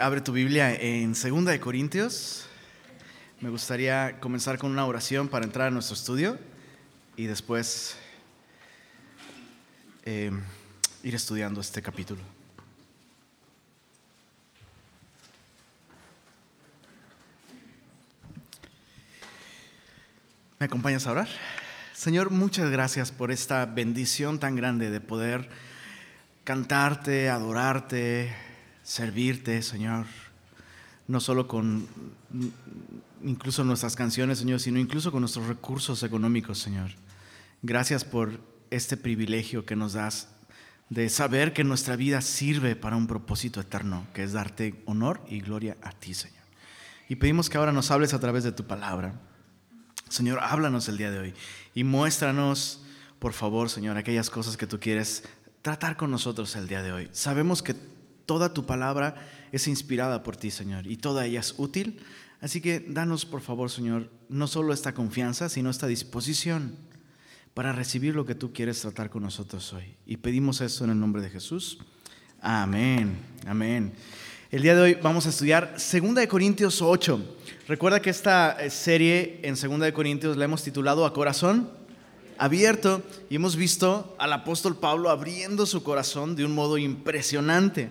Abre tu Biblia en 2 de Corintios. Me gustaría comenzar con una oración para entrar a nuestro estudio y después eh, ir estudiando este capítulo. ¿Me acompañas a orar? Señor, muchas gracias por esta bendición tan grande de poder cantarte, adorarte, servirte, Señor, no solo con incluso nuestras canciones, Señor, sino incluso con nuestros recursos económicos, Señor. Gracias por este privilegio que nos das de saber que nuestra vida sirve para un propósito eterno, que es darte honor y gloria a ti, Señor. Y pedimos que ahora nos hables a través de tu palabra. Señor, háblanos el día de hoy y muéstranos, por favor, Señor, aquellas cosas que tú quieres tratar con nosotros el día de hoy. Sabemos que Toda tu palabra es inspirada por ti, Señor, y toda ella es útil. Así que danos, por favor, Señor, no solo esta confianza, sino esta disposición para recibir lo que tú quieres tratar con nosotros hoy. Y pedimos esto en el nombre de Jesús. Amén, amén. El día de hoy vamos a estudiar 2 Corintios 8. Recuerda que esta eh, serie en 2 Corintios la hemos titulado A Corazón Abierto y hemos visto al apóstol Pablo abriendo su corazón de un modo impresionante.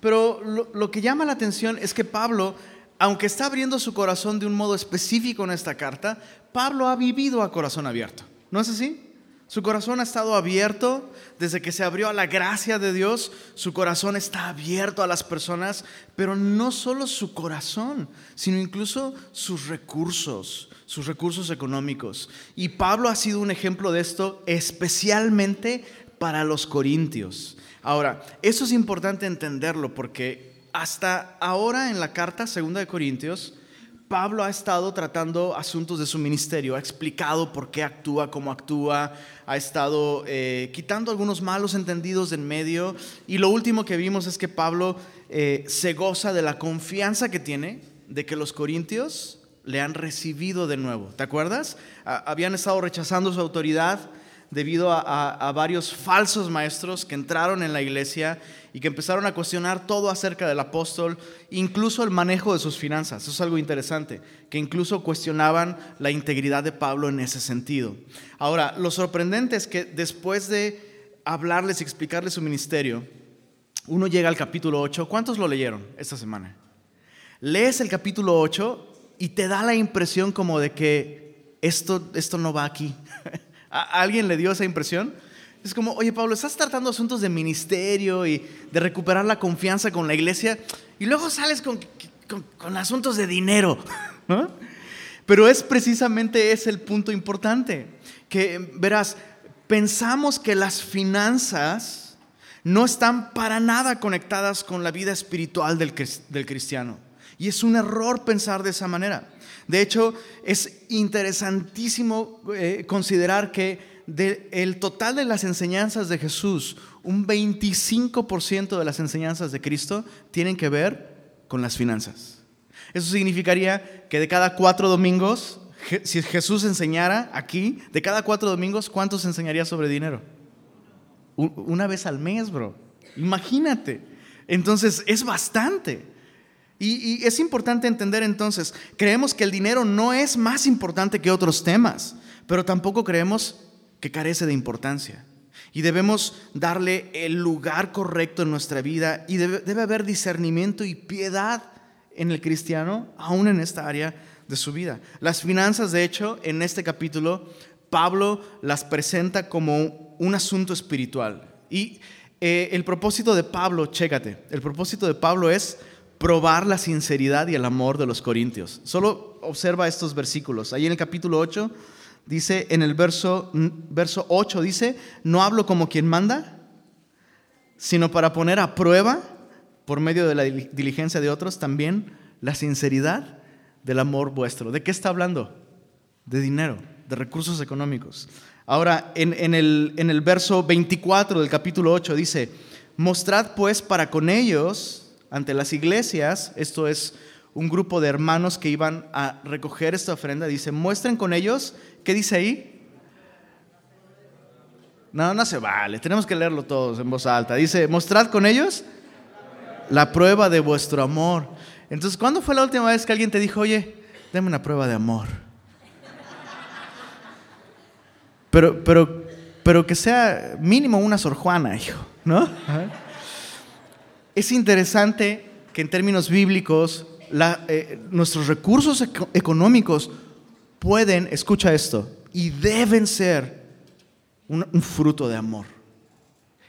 Pero lo, que llama la atención es que Pablo, aunque está abriendo su corazón de un modo específico en esta carta, Pablo ha vivido a corazón abierto. ¿No es así? Su corazón ha estado abierto desde que se abrió a la gracia de Dios. Su corazón está abierto a las personas, pero no solo su corazón, sino incluso sus recursos, sus recursos económicos. Y Pablo ha sido un ejemplo de esto especialmente para los corintios. Ahora, eso es importante entenderlo porque hasta ahora en la carta segunda de Corintios, Pablo ha estado tratando asuntos de su ministerio, ha explicado por qué actúa como actúa, ha estado eh, quitando algunos malos entendidos en medio y lo último que vimos es que Pablo eh, se goza de la confianza que tiene de que los corintios le han recibido de nuevo. ¿Te acuerdas? habían estado rechazando su autoridad, debido a, varios falsos maestros que entraron en la iglesia y que empezaron a cuestionar todo acerca del apóstol, incluso el manejo de sus finanzas. Eso es algo interesante, que incluso cuestionaban la integridad de Pablo en ese sentido. Ahora, lo sorprendente es que después de hablarles y explicarles su ministerio, uno llega al capítulo 8. ¿Cuántos lo leyeron esta semana? Lees el capítulo 8 y te da la impresión como de que esto, esto no va aquí. ¿A alguien le dio esa impresión? Es como, oye Pablo, estás tratando asuntos de ministerio y de recuperar la confianza con la iglesia y luego sales con, con, asuntos de dinero. Pero es precisamente ese el punto importante, que verás, pensamos que las finanzas no están para nada conectadas con la vida espiritual del, del cristiano. Y es un error pensar de esa manera. De hecho, es interesantísimo eh, considerar que del total de las enseñanzas de Jesús, un 25% de las enseñanzas de Cristo tienen que ver con las finanzas. Eso significaría que de cada cuatro domingos, si Jesús enseñara aquí, de cada cuatro domingos, ¿cuántos enseñaría sobre dinero? Una vez al mes, bro. Imagínate. Entonces, es bastante. Y, es importante entender entonces, creemos que el dinero no es más importante que otros temas, pero tampoco creemos que carece de importancia. Y debemos darle el lugar correcto en nuestra vida y debe, haber discernimiento y piedad en el cristiano, aún en esta área de su vida. Las finanzas, de hecho, en este capítulo, Pablo las presenta como un asunto espiritual. Y eh, el propósito de Pablo, chécate, el propósito de Pablo es probar la sinceridad y el amor de los corintios. Solo observa estos versículos. Ahí en el capítulo 8 dice, en el verso, verso 8 dice, no hablo como quien manda, sino para poner a prueba, por medio de la diligencia de otros, también la sinceridad del amor vuestro. ¿De qué está hablando? De dinero, de recursos económicos. Ahora, en, en, el, en el verso 24 del capítulo 8 dice, mostrad pues para con ellos ante las iglesias, esto es un grupo de hermanos que iban a recoger esta ofrenda, dice, muestren con ellos, ¿qué dice ahí? No, no se vale, tenemos que leerlo todos en voz alta. Dice, mostrad con ellos La prueba de vuestro amor. Entonces, ¿cuándo fue la última vez que alguien te dijo, oye, dame una prueba de amor? Pero, pero, pero que sea mínimo una Sor Juana, hijo, ¿no? Es interesante que en términos bíblicos eh, nuestros recursos económicos pueden, escucha esto, y deben ser un, fruto de amor.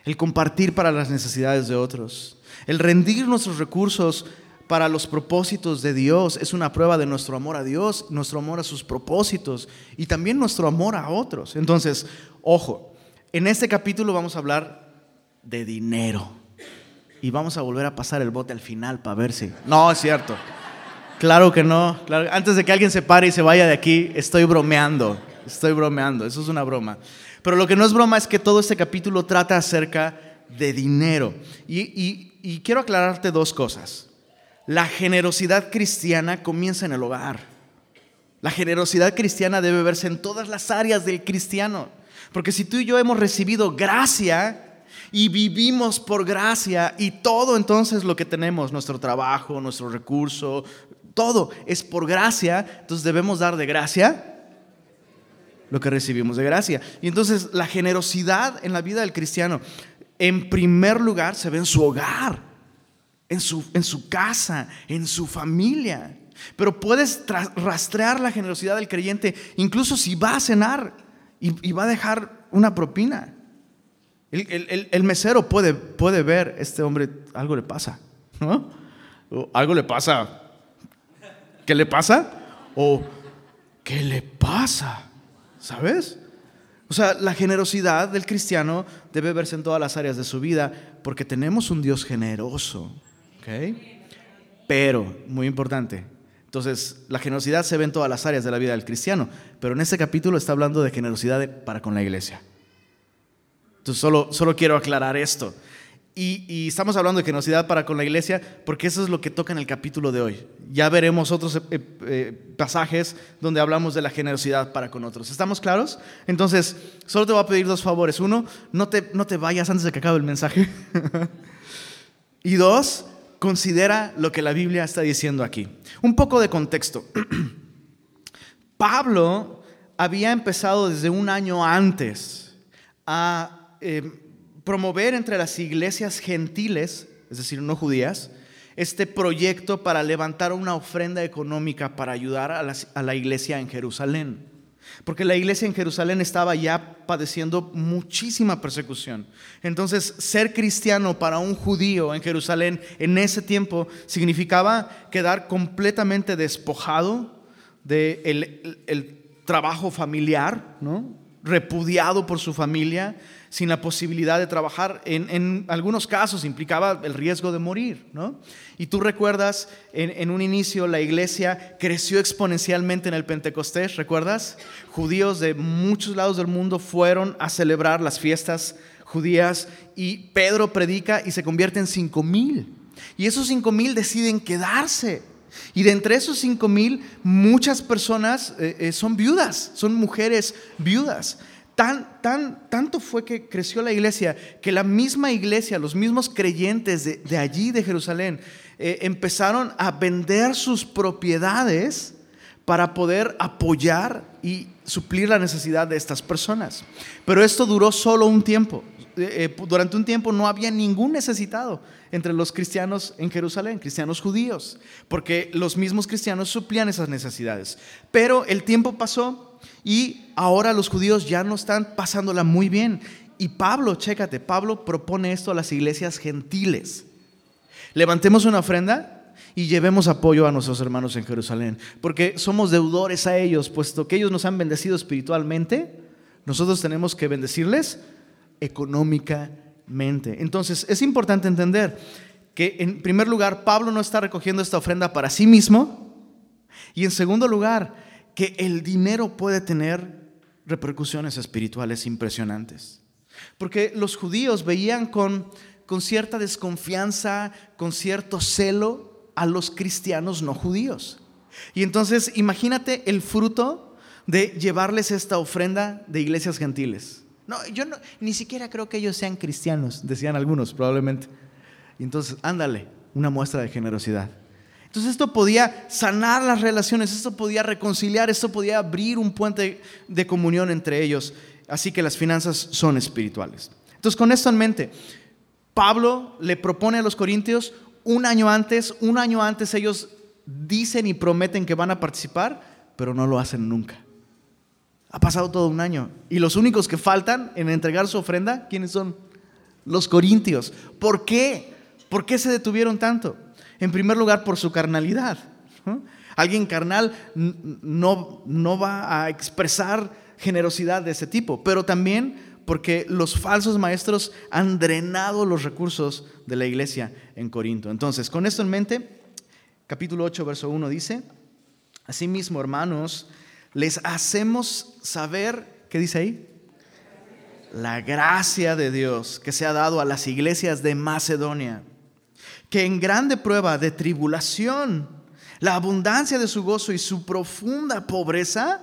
El compartir para las necesidades de otros. El rendir nuestros recursos para los propósitos de Dios es una prueba de nuestro amor a Dios, nuestro amor a sus propósitos y también nuestro amor a otros. Entonces, ojo, en este capítulo vamos a hablar de dinero y vamos a volver a pasar el bote al final para ver si... No, es cierto. Claro que no. Antes de que alguien se pare y se vaya de aquí, estoy bromeando. Estoy bromeando. Eso es una broma. Pero lo que no es broma es que todo este capítulo trata acerca de dinero. Y, y quiero aclararte dos cosas. La generosidad cristiana comienza en el hogar. La generosidad cristiana debe verse en todas las áreas del cristiano. Porque si tú y yo hemos recibido gracia, y vivimos por gracia y todo entonces lo que tenemos, nuestro trabajo, nuestro recurso, todo es por gracia, entonces debemos dar de gracia lo que recibimos de gracia. Y entonces la generosidad en la vida del cristiano, en primer lugar, se ve en su hogar, en su, en su casa, en su familia. Pero puedes rastrear la generosidad del creyente incluso si va a cenar y, va a dejar una propina. El, mesero puede, puede ver, este hombre, algo le pasa, ¿no? algo le pasa ¿Qué le pasa? O ¿qué le pasa? ¿Sabes? O sea, la generosidad del cristiano debe verse en todas las áreas de su vida porque tenemos un Dios generoso. ¿ok? Pero, muy importante, entonces la generosidad se ve en todas las áreas de la vida del cristiano, pero en este capítulo está hablando de generosidad para con la iglesia. Entonces solo, solo quiero aclarar esto. Y, estamos hablando de generosidad para con la iglesia porque eso es lo que toca en el capítulo de hoy. Ya veremos otros eh, eh, pasajes donde hablamos de la generosidad para con otros. ¿Estamos claros? Entonces, solo te voy a pedir dos favores. Uno, no te, no te vayas antes de que acabe el mensaje. y dos, considera lo que la Biblia está diciendo aquí. Un poco de contexto. Pablo había empezado desde un año antes a... Eh, promover entre las iglesias gentiles, es decir, no judías, este proyecto para levantar una ofrenda económica para ayudar a la, iglesia en Jerusalén. Porque la iglesia en Jerusalén estaba ya padeciendo muchísima persecución. Entonces, ser cristiano para un judío en Jerusalén en ese tiempo significaba quedar completamente despojado del el trabajo familiar, repudiado por su familia, sin la posibilidad de trabajar. En, algunos casos implicaba el riesgo de morir. ¿no? Y tú recuerdas, en, un inicio la iglesia creció exponencialmente en el Pentecostés, ¿recuerdas? Judíos de muchos lados del mundo fueron a celebrar las fiestas judías y Pedro predica y se convierte en cinco mil. Y esos cinco mil deciden quedarse. Y de entre esos cinco mil, muchas personas eh, eh, son viudas, son mujeres viudas. Tan, tan, tanto fue que creció la iglesia que la misma iglesia, los mismos creyentes de, allí, de Jerusalén, eh, empezaron a vender sus propiedades para poder apoyar y suplir la necesidad de estas personas. Pero esto duró solo un tiempo. Eh, eh, durante un tiempo no había ningún necesitado entre los cristianos en Jerusalén, cristianos judíos, porque los mismos cristianos suplían esas necesidades. Pero el tiempo pasó y ahora los judíos ya no están pasándola muy bien. Y Pablo, chécate, Pablo propone esto a las iglesias gentiles. Levantemos una ofrenda y llevemos apoyo a nuestros hermanos en Jerusalén, porque somos deudores a ellos, puesto que ellos nos han bendecido espiritualmente, nosotros tenemos que bendecirles económicamente. Entonces, es importante entender que en primer lugar, Pablo no está recogiendo esta ofrenda para sí mismo, y en segundo lugar, que el dinero puede tener repercusiones espirituales impresionantes. Porque los judíos veían con, con cierta desconfianza, con cierto celo a los cristianos no judíos. Y entonces imagínate el fruto de llevarles esta ofrenda de iglesias gentiles. No, yo no, ni siquiera creo que ellos sean cristianos, decían algunos probablemente. Y entonces, ándale, una muestra de generosidad. Entonces esto podía sanar las relaciones, esto podía reconciliar, esto podía abrir un puente de comunión entre ellos. Así que las finanzas son espirituales. Entonces con esto en mente, Pablo le propone a los corintios un año antes, un año antes ellos dicen y prometen que van a participar, pero no lo hacen nunca. Ha pasado todo un año y los únicos que faltan en entregar su ofrenda, ¿quiénes son? Los corintios. ¿Por qué? ¿Por qué se detuvieron tanto? En primer lugar, por su carnalidad. Alguien carnal no, no va a expresar generosidad de ese tipo, pero también porque los falsos maestros han drenado los recursos de la iglesia en Corinto. Entonces, con esto en mente, capítulo 8, verso 1 dice, Asimismo, hermanos, les hacemos saber, ¿qué dice ahí? La gracia de Dios que se ha dado a las iglesias de Macedonia, que en grande prueba de tribulación, la abundancia de su gozo y su profunda pobreza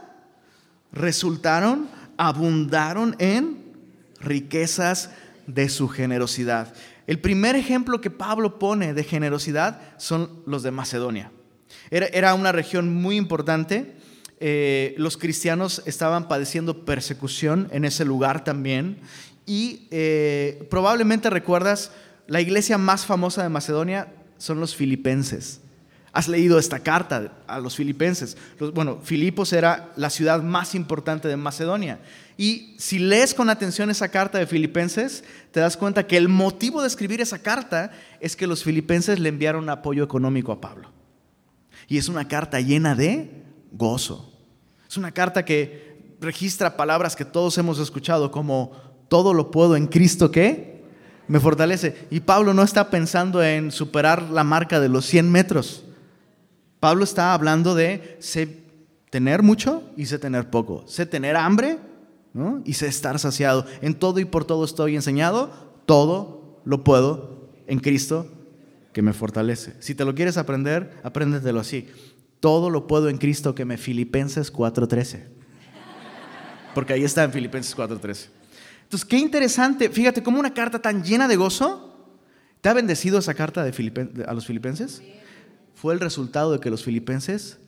resultaron, abundaron en riquezas de su generosidad. El primer ejemplo que Pablo pone de generosidad son los de Macedonia. Era, una región muy importante. Eh, los cristianos estaban padeciendo persecución en ese lugar también. Y eh, probablemente recuerdas, la iglesia más famosa de Macedonia son los filipenses. Has leído esta carta a los filipenses. bueno, Filipos era la ciudad más importante de Macedonia. Y si lees con atención esa carta de Filipenses, te das cuenta que el motivo de escribir esa carta es que los filipenses le enviaron apoyo económico a Pablo. Y es una carta llena de gozo. Es una carta que registra palabras que todos hemos escuchado como todo lo puedo en Cristo que me fortalece. Y Pablo no está pensando en superar la marca de los 100 metros. Pablo está hablando de sé tener mucho y sé tener poco. Sé tener hambre y sé estar saciado. En todo y por todo estoy enseñado. Todo lo puedo en Cristo que me fortalece. Si te lo quieres aprender, apréndetelo así. Todo lo puedo en Cristo que me Filipenses 4:13. Porque ahí está en Filipenses 4:13. Entonces, qué interesante. Fíjate cómo una carta tan llena de gozo. ¿Te ha bendecido esa carta de a los filipenses? Fue el resultado de que los filipenses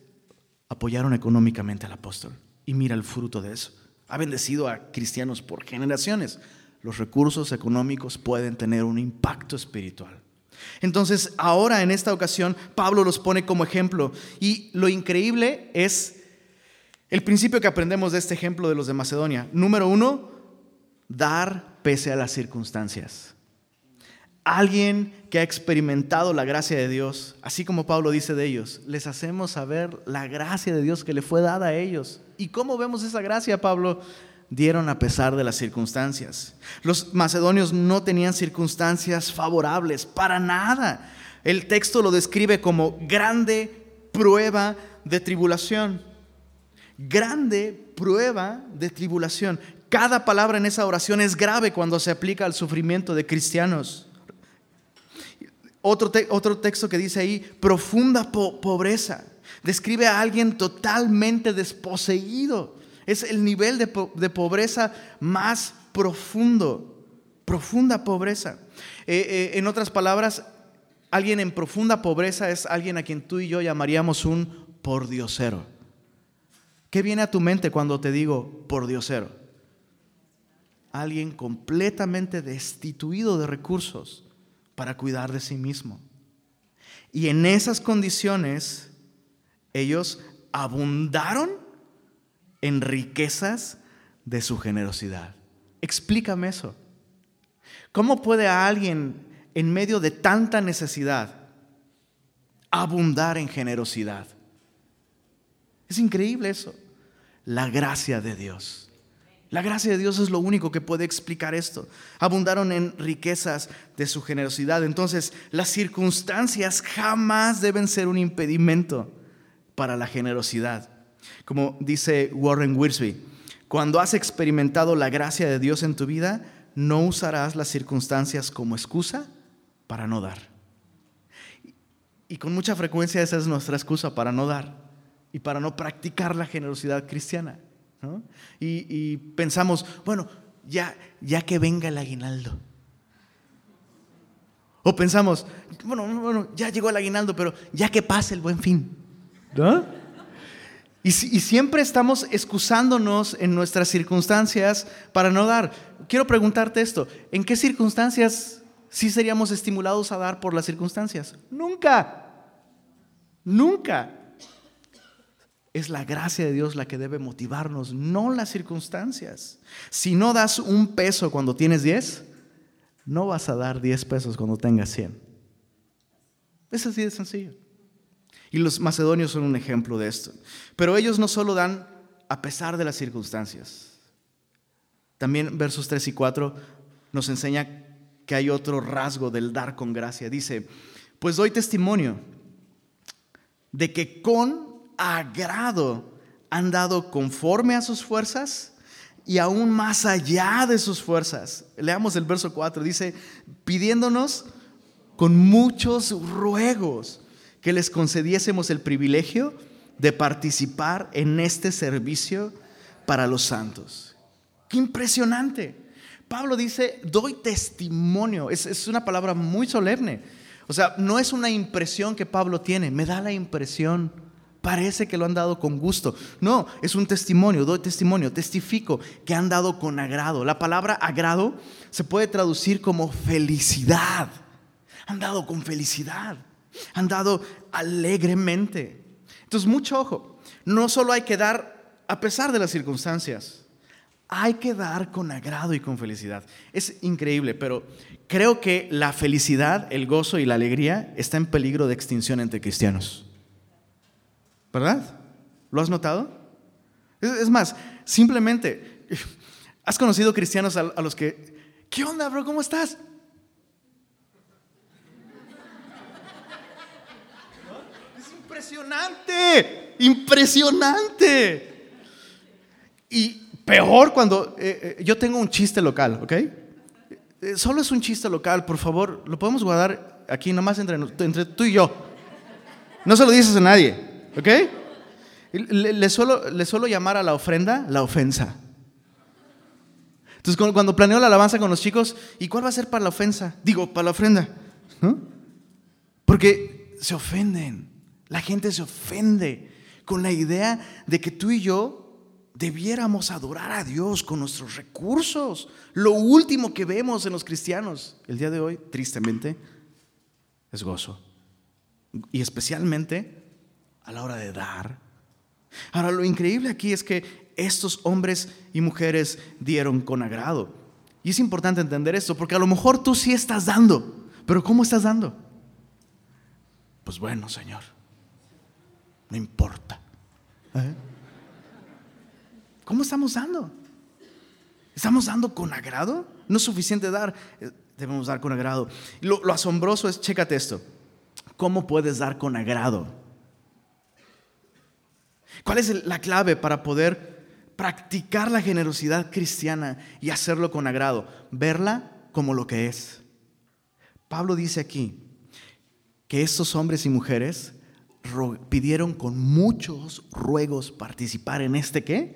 apoyaron económicamente al apóstol. Y mira el fruto de eso. Ha bendecido a cristianos por generaciones. Los recursos económicos pueden tener un impacto espiritual. Entonces, ahora en esta ocasión, Pablo los pone como ejemplo. Y lo increíble es el principio que aprendemos de este ejemplo de los de Macedonia. Número uno, dar pese a las circunstancias. Alguien que ha experimentado la gracia de Dios, así como Pablo dice de ellos, les hacemos saber la gracia de Dios que le fue dada a ellos. ¿Y cómo vemos esa gracia, Pablo? Dieron a pesar de las circunstancias. Los macedonios no tenían circunstancias favorables, para nada. El texto lo describe como grande prueba de tribulación. Grande prueba de tribulación. Cada palabra en esa oración es grave cuando se aplica al sufrimiento de cristianos. Otro, otro texto que dice ahí, profunda pobreza. Describe a alguien totalmente desposeído es el nivel de, pobreza más profundo, profunda pobreza. Eh, eh, en otras palabras, alguien en profunda pobreza es alguien a quien tú y yo llamaríamos un pordiosero. ¿Qué viene a tu mente cuando te digo pordiosero? Alguien completamente destituido de recursos para cuidar de sí mismo. Y en esas condiciones, ellos abundaron en riquezas de su generosidad. Explícame eso. ¿Cómo puede alguien en medio de tanta necesidad abundar en generosidad? Es increíble eso. La gracia de Dios. La gracia de Dios es lo único que puede explicar esto. Abundaron en riquezas de su generosidad. Entonces, las circunstancias jamás deben ser un impedimento para la generosidad. Como dice Warren Wiersbe, cuando has experimentado la gracia de Dios en tu vida, no usarás las circunstancias como excusa para no dar. Y con mucha frecuencia esa es nuestra excusa para no dar y para no practicar la generosidad cristiana. Y, pensamos, bueno, ya, ya que venga el aguinaldo. O pensamos, bueno, bueno, ya llegó el aguinaldo, pero ya que pase el buen fin. ¿No? Y, siempre estamos excusándonos en nuestras circunstancias para no dar. Quiero preguntarte esto, ¿en qué circunstancias sí seríamos estimulados a dar por las circunstancias? Nunca, nunca. Es la gracia de Dios la que debe motivarnos, no las circunstancias. Si no das un peso cuando tienes 10, no vas a dar 10 pesos cuando tengas 100. Es así de sencillo. Y los macedonios son un ejemplo de esto. Pero ellos no solo dan a pesar de las circunstancias. También versos 3 y 4 nos enseña que hay otro rasgo del dar con gracia. Dice, pues doy testimonio de que con agrado han dado conforme a sus fuerzas y aún más allá de sus fuerzas. Leamos el verso 4, dice, pidiéndonos con muchos ruegos que les concediésemos el privilegio de participar en este servicio para los santos. ¡Qué impresionante! Pablo dice, doy testimonio. Es, una palabra muy solemne. O sea, no es una impresión que Pablo tiene, me da la impresión Parece que lo han dado con gusto. No, es un testimonio, doy testimonio, testifico que han dado con agrado. La palabra agrado se puede traducir como felicidad. Han dado con felicidad, han dado alegremente. Entonces, mucho ojo, no solo hay que dar a pesar de las circunstancias, hay que dar con agrado y con felicidad. Es increíble, pero creo que la felicidad, el gozo y la alegría está en peligro de extinción entre cristianos. ¿Verdad? ¿Lo has notado? Es, más, simplemente, ¿has conocido cristianos a, los que, ¿qué onda, bro? ¿Cómo estás? Impresionante, impresionante. Y peor cuando eh, eh, yo tengo un chiste local, ¿ok? Eh, solo es un chiste local, por favor, lo podemos guardar aquí nomás entre, entre tú y yo. No se lo dices a nadie. ¿Ok? Le, suelo, le suelo llamar a la ofrenda la ofensa. Entonces, cuando planeo la alabanza con los chicos, ¿y cuál va a ser para la ofensa? Digo, para la ofrenda. ¿no? Porque se ofenden. La gente se ofende con la idea de que tú y yo debiéramos adorar a Dios con nuestros recursos. Lo último que vemos en los cristianos el día de hoy, tristemente, es gozo. Y especialmente a la hora de dar. Ahora, lo increíble aquí es que estos hombres y mujeres dieron con agrado. Y es importante entender esto, porque a lo mejor tú sí estás dando, pero ¿cómo estás dando? Pues bueno, Señor, no importa. ¿Eh? ¿Cómo estamos dando? ¿Estamos dando con agrado? No es suficiente dar, eh, debemos dar con agrado. Lo, lo asombroso es, chécate esto, ¿cómo puedes dar con agrado? ¿Cuál es la clave para poder practicar la generosidad cristiana y hacerlo con agrado? Verla como lo que es. Pablo dice aquí que estos hombres y mujeres pidieron con muchos ruegos participar en este qué?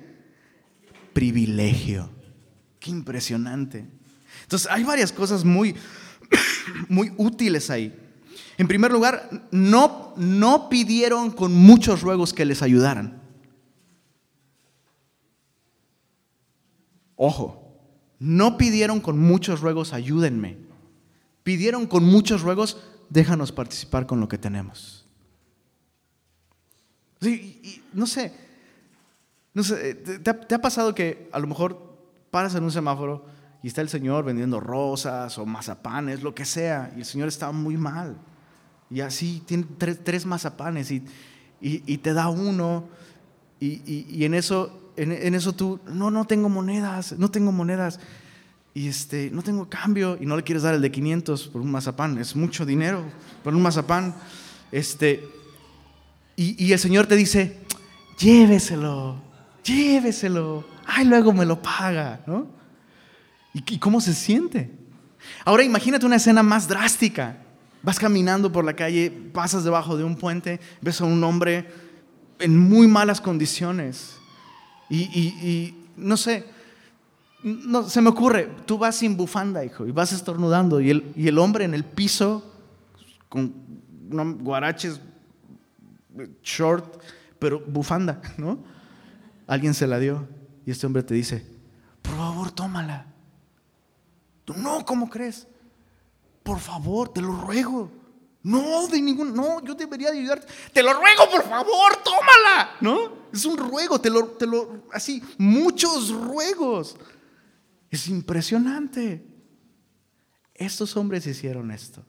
Privilegio. Qué impresionante. Entonces hay varias cosas muy, muy útiles ahí. En primer lugar, no, no pidieron con muchos ruegos que les ayudaran. Ojo, no pidieron con muchos ruegos, ayúdenme. Pidieron con muchos ruegos, déjanos participar con lo que tenemos. No sé, no sé ¿te, ¿te, ha pasado que a lo mejor paras en un semáforo y está el Señor vendiendo rosas o mazapanes, lo que sea, y el Señor está muy mal? Y así tiene tres, mazapanes y, y, te da uno y, en, eso, en, eso tú, no, no tengo monedas, no tengo monedas. Y este, no tengo cambio y no le quieres dar el de 500 por un mazapán, es mucho dinero por un mazapán. Este, y, el Señor te dice, lléveselo, lléveselo, ay, luego me lo paga, ¿no? ¿Y, ¿Y cómo se siente? Ahora imagínate una escena más drástica. Vas caminando por la calle, pasas debajo de un puente, ves a un hombre en muy malas condiciones. Y, no sé, No, se me ocurre, tú vas sin bufanda, hijo, y vas estornudando, y el, y el hombre en el piso, con guaraches, short, pero bufanda, ¿no? Alguien se la dio, y este hombre te dice, por favor, tómala. No, ¿cómo crees? Por favor, te lo ruego. No, de ningún, no, yo debería ayudarte. Te lo ruego, por favor, tómala. ¿No? Es un ruego, te lo, te lo, así, muchos ruegos. Es impresionante. Estos hombres hicieron esto.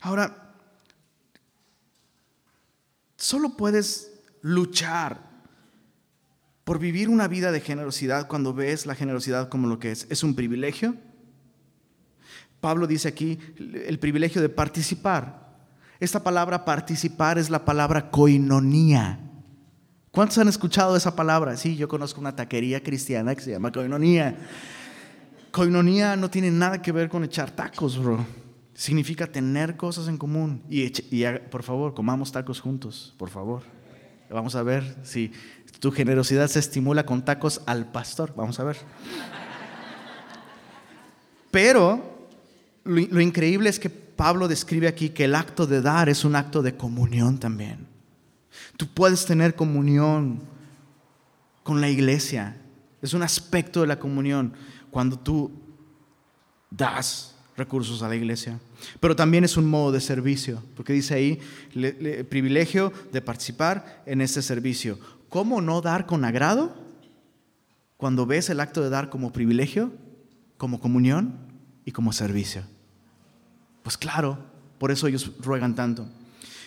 Ahora, solo puedes luchar por vivir una vida de generosidad cuando ves la generosidad como lo que es. Es un privilegio Pablo dice aquí el privilegio de participar. Esta palabra participar es la palabra coinonía. ¿Cuántos han escuchado esa palabra? Sí, yo conozco una taquería cristiana que se llama coinonía. Coinonía no tiene nada que ver con echar tacos, bro. Significa tener cosas en común. Y, por favor, comamos tacos juntos, por favor. Vamos a ver si tu generosidad se estimula con tacos al pastor. Vamos a ver. Pero lo, increíble es que Pablo describe aquí que el acto de dar es un acto de comunión también. Tú puedes tener comunión con la iglesia. Es un aspecto de la comunión cuando tú das recursos a la iglesia. Pero también es un modo de servicio, porque dice ahí, el privilegio de participar en este servicio. ¿Cómo no dar con agrado? Cuando ves el acto de dar como privilegio, como comunión y como servicio. Pues claro, por eso ellos ruegan tanto.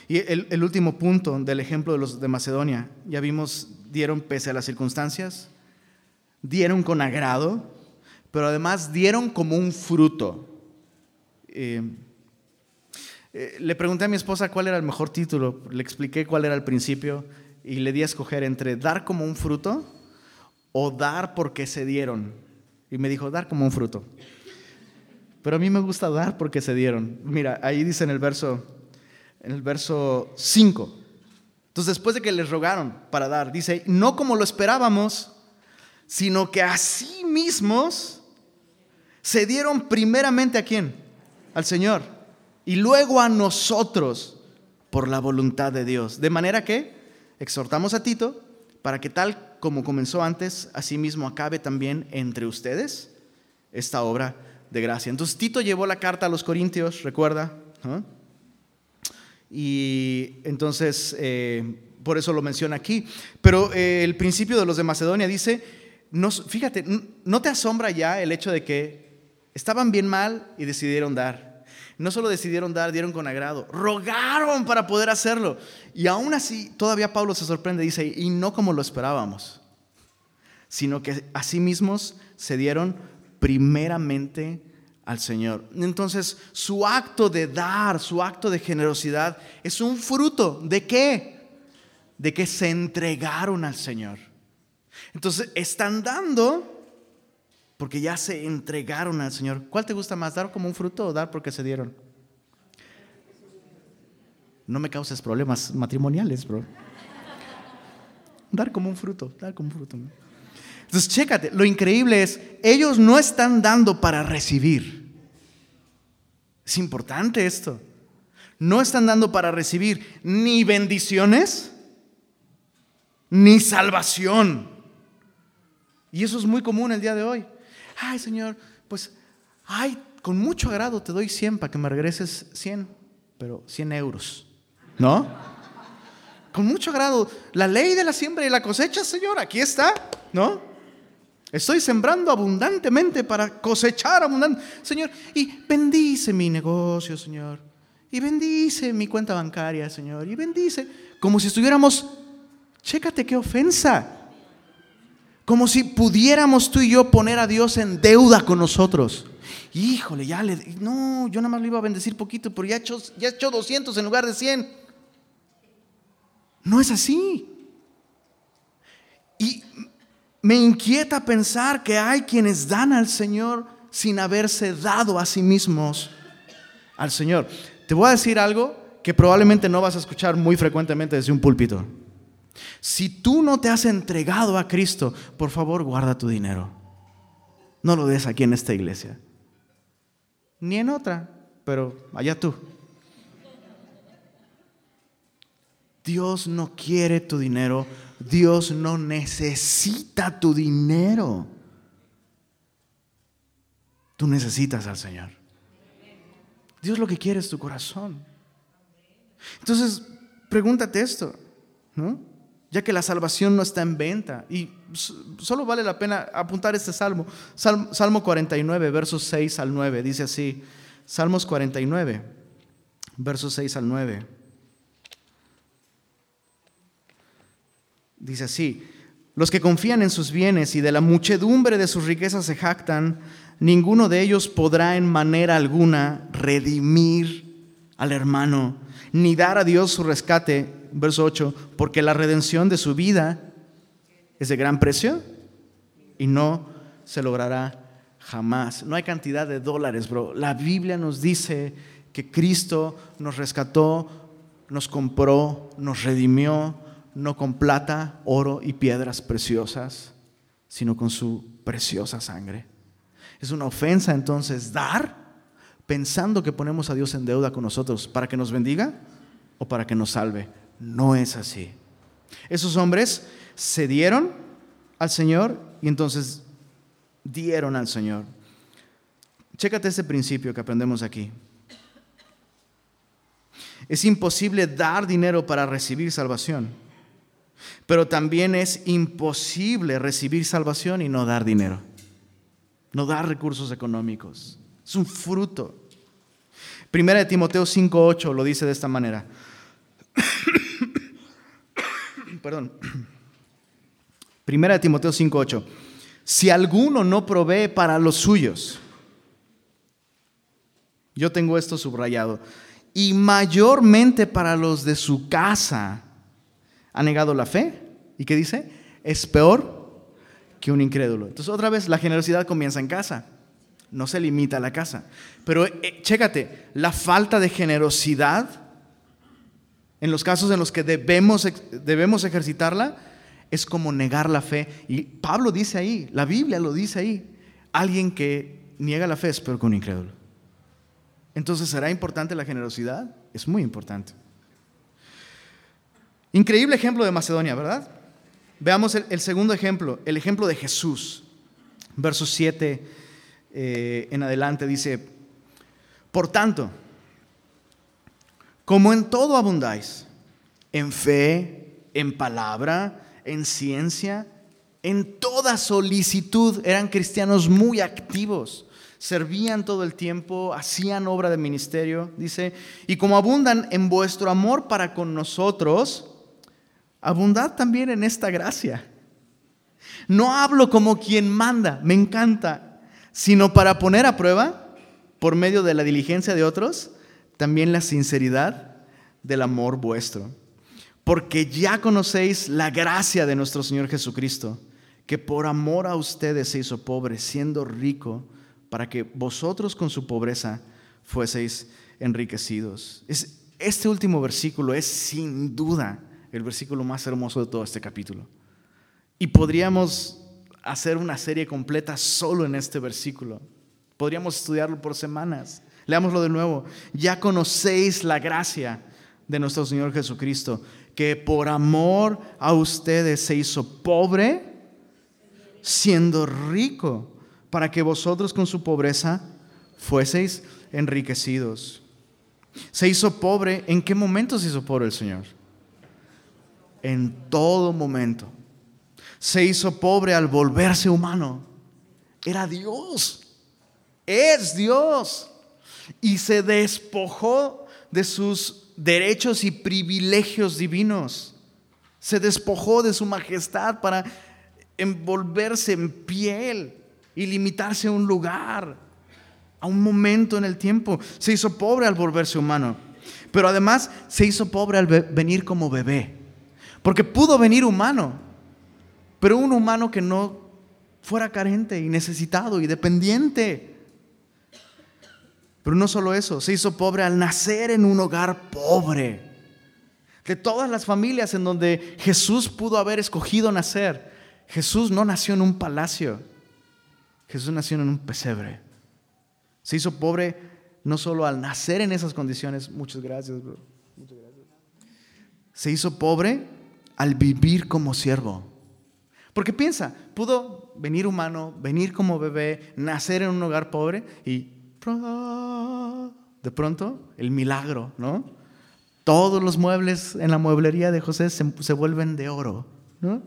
Y el, último punto del ejemplo de los de Macedonia, ya vimos, dieron pese a las circunstancias, dieron con agrado, pero además dieron como un fruto. Eh, eh, le pregunté a mi esposa cuál era el mejor título, le expliqué cuál era el principio y le di a escoger entre dar como un fruto o dar porque se dieron. Y me dijo, dar como un fruto. Pero a mí me gusta dar porque se dieron. Mira, ahí dice en el verso en el verso 5. Entonces, después de que les rogaron para dar, dice, no como lo esperábamos, sino que a sí mismos se dieron primeramente a quién? Al Señor. Y luego a nosotros por la voluntad de Dios. De manera que exhortamos a Tito para que tal como comenzó antes, asimismo acabe también entre ustedes esta obra de gracia. Entonces Tito llevó la carta a los Corintios, recuerda. Y entonces, eh, por eso lo menciona aquí. Pero eh, el principio de los de Macedonia dice, no, fíjate, ¿no te asombra ya el hecho de que estaban bien mal y decidieron dar? No solo decidieron dar, dieron con agrado, rogaron para poder hacerlo. Y aún así, todavía Pablo se sorprende, dice, y no como lo esperábamos, sino que a sí mismos se dieron primeramente al Señor. Entonces, su acto de dar, su acto de generosidad, es un fruto de qué? De que se entregaron al Señor. Entonces, están dando porque ya se entregaron al Señor. ¿Cuál te gusta más, dar como un fruto o dar porque se dieron? No me causes problemas matrimoniales, bro. Dar como un fruto, dar como un fruto. Entonces, chécate, lo increíble es, ellos no están dando para recibir. Es importante esto. No están dando para recibir ni bendiciones, ni salvación. Y eso es muy común el día de hoy. Ay, Señor, pues, ay, con mucho agrado te doy 100 para que me regreses 100, pero 100 euros. ¿No? Con mucho agrado. La ley de la siembra y la cosecha, Señor, aquí está. ¿No? Estoy sembrando abundantemente para cosechar abundante. Señor, y bendice mi negocio, Señor. Y bendice mi cuenta bancaria, Señor. Y bendice. Como si estuviéramos, chécate qué ofensa. Como si pudiéramos tú y yo poner a Dios en deuda con nosotros. Híjole, ya le... No, yo nada más le iba a bendecir poquito, pero ya he hecho, ya he hecho 200 en lugar de 100. No es así. Y me inquieta pensar que hay quienes dan al Señor sin haberse dado a sí mismos al Señor. Te voy a decir algo que probablemente no vas a escuchar muy frecuentemente desde un púlpito. Si tú no te has entregado a Cristo, por favor guarda tu dinero. No lo des aquí en esta iglesia. Ni en otra, pero allá tú. Dios no quiere tu dinero. Dios no necesita tu dinero. Tú necesitas al Señor. Dios lo que quiere es tu corazón. Entonces, pregúntate esto, ¿no? Ya que la salvación no está en venta. Y solo vale la pena apuntar este salmo. Salmo 49, versos 6 al 9. Dice así. Salmos 49, versos 6 al 9. Dice así. Los que confían en sus bienes y de la muchedumbre de sus riquezas se jactan, ninguno de ellos podrá en manera alguna redimir al hermano, ni dar a Dios su rescate, verso 8, porque la redención de su vida es de gran precio y no se logrará jamás. No hay cantidad de dólares, bro. La Biblia nos dice que Cristo nos rescató, nos compró, nos redimió, no con plata, oro y piedras preciosas, sino con su preciosa sangre. Es una ofensa entonces dar pensando que ponemos a Dios en deuda con nosotros para que nos bendiga o para que nos salve. No es así. Esos hombres se dieron al Señor y entonces dieron al Señor. Chécate ese principio que aprendemos aquí. Es imposible dar dinero para recibir salvación, pero también es imposible recibir salvación y no dar dinero no da recursos económicos. Es un fruto. Primera de Timoteo 5.8 lo dice de esta manera. Perdón. Primera de Timoteo 5.8. Si alguno no provee para los suyos, yo tengo esto subrayado, y mayormente para los de su casa, ha negado la fe. ¿Y qué dice? Es peor que un incrédulo. Entonces otra vez la generosidad comienza en casa, no se limita a la casa. Pero eh, chécate, la falta de generosidad, en los casos en los que debemos, debemos ejercitarla, es como negar la fe. Y Pablo dice ahí, la Biblia lo dice ahí, alguien que niega la fe es peor que un incrédulo. Entonces, ¿será importante la generosidad? Es muy importante. Increíble ejemplo de Macedonia, ¿verdad? Veamos el, segundo ejemplo, el ejemplo de Jesús. Verso 7 eh, en adelante dice, por tanto, como en todo abundáis, en fe, en palabra, en ciencia, en toda solicitud, eran cristianos muy activos, servían todo el tiempo, hacían obra de ministerio, dice, y como abundan en vuestro amor para con nosotros, abundad también en esta gracia. No hablo como quien manda, me encanta, sino para poner a prueba, por medio de la diligencia de otros, también la sinceridad del amor vuestro. Porque ya conocéis la gracia de nuestro Señor Jesucristo, que por amor a ustedes se hizo pobre, siendo rico, para que vosotros con su pobreza fueseis enriquecidos. este último versículo es sin duda el versículo más hermoso de todo este capítulo. Y podríamos hacer una serie completa solo en este versículo. Podríamos estudiarlo por semanas. Leámoslo de nuevo. Ya conocéis la gracia de nuestro Señor Jesucristo, que por amor a ustedes se hizo pobre, siendo rico, para que vosotros con su pobreza fueseis enriquecidos. Se hizo pobre, ¿en qué momento se hizo pobre el Señor? en todo momento. Se hizo pobre al volverse humano. Era Dios. Es Dios. Y se despojó de sus derechos y privilegios divinos. Se despojó de su majestad para envolverse en piel y limitarse a un lugar, a un momento en el tiempo. Se hizo pobre al volverse humano. Pero además se hizo pobre al venir como bebé. Porque pudo venir humano, pero un humano que no fuera carente y necesitado y dependiente. Pero no solo eso, se hizo pobre al nacer en un hogar pobre. De todas las familias en donde Jesús pudo haber escogido nacer, Jesús no nació en un palacio. Jesús nació en un pesebre. Se hizo pobre no solo al nacer en esas condiciones, muchas gracias, gracias. Se hizo pobre al vivir como siervo. Porque piensa, pudo venir humano, venir como bebé, nacer en un hogar pobre y de pronto el milagro, ¿no? Todos los muebles en la mueblería de José se, vuelven de oro, ¿no?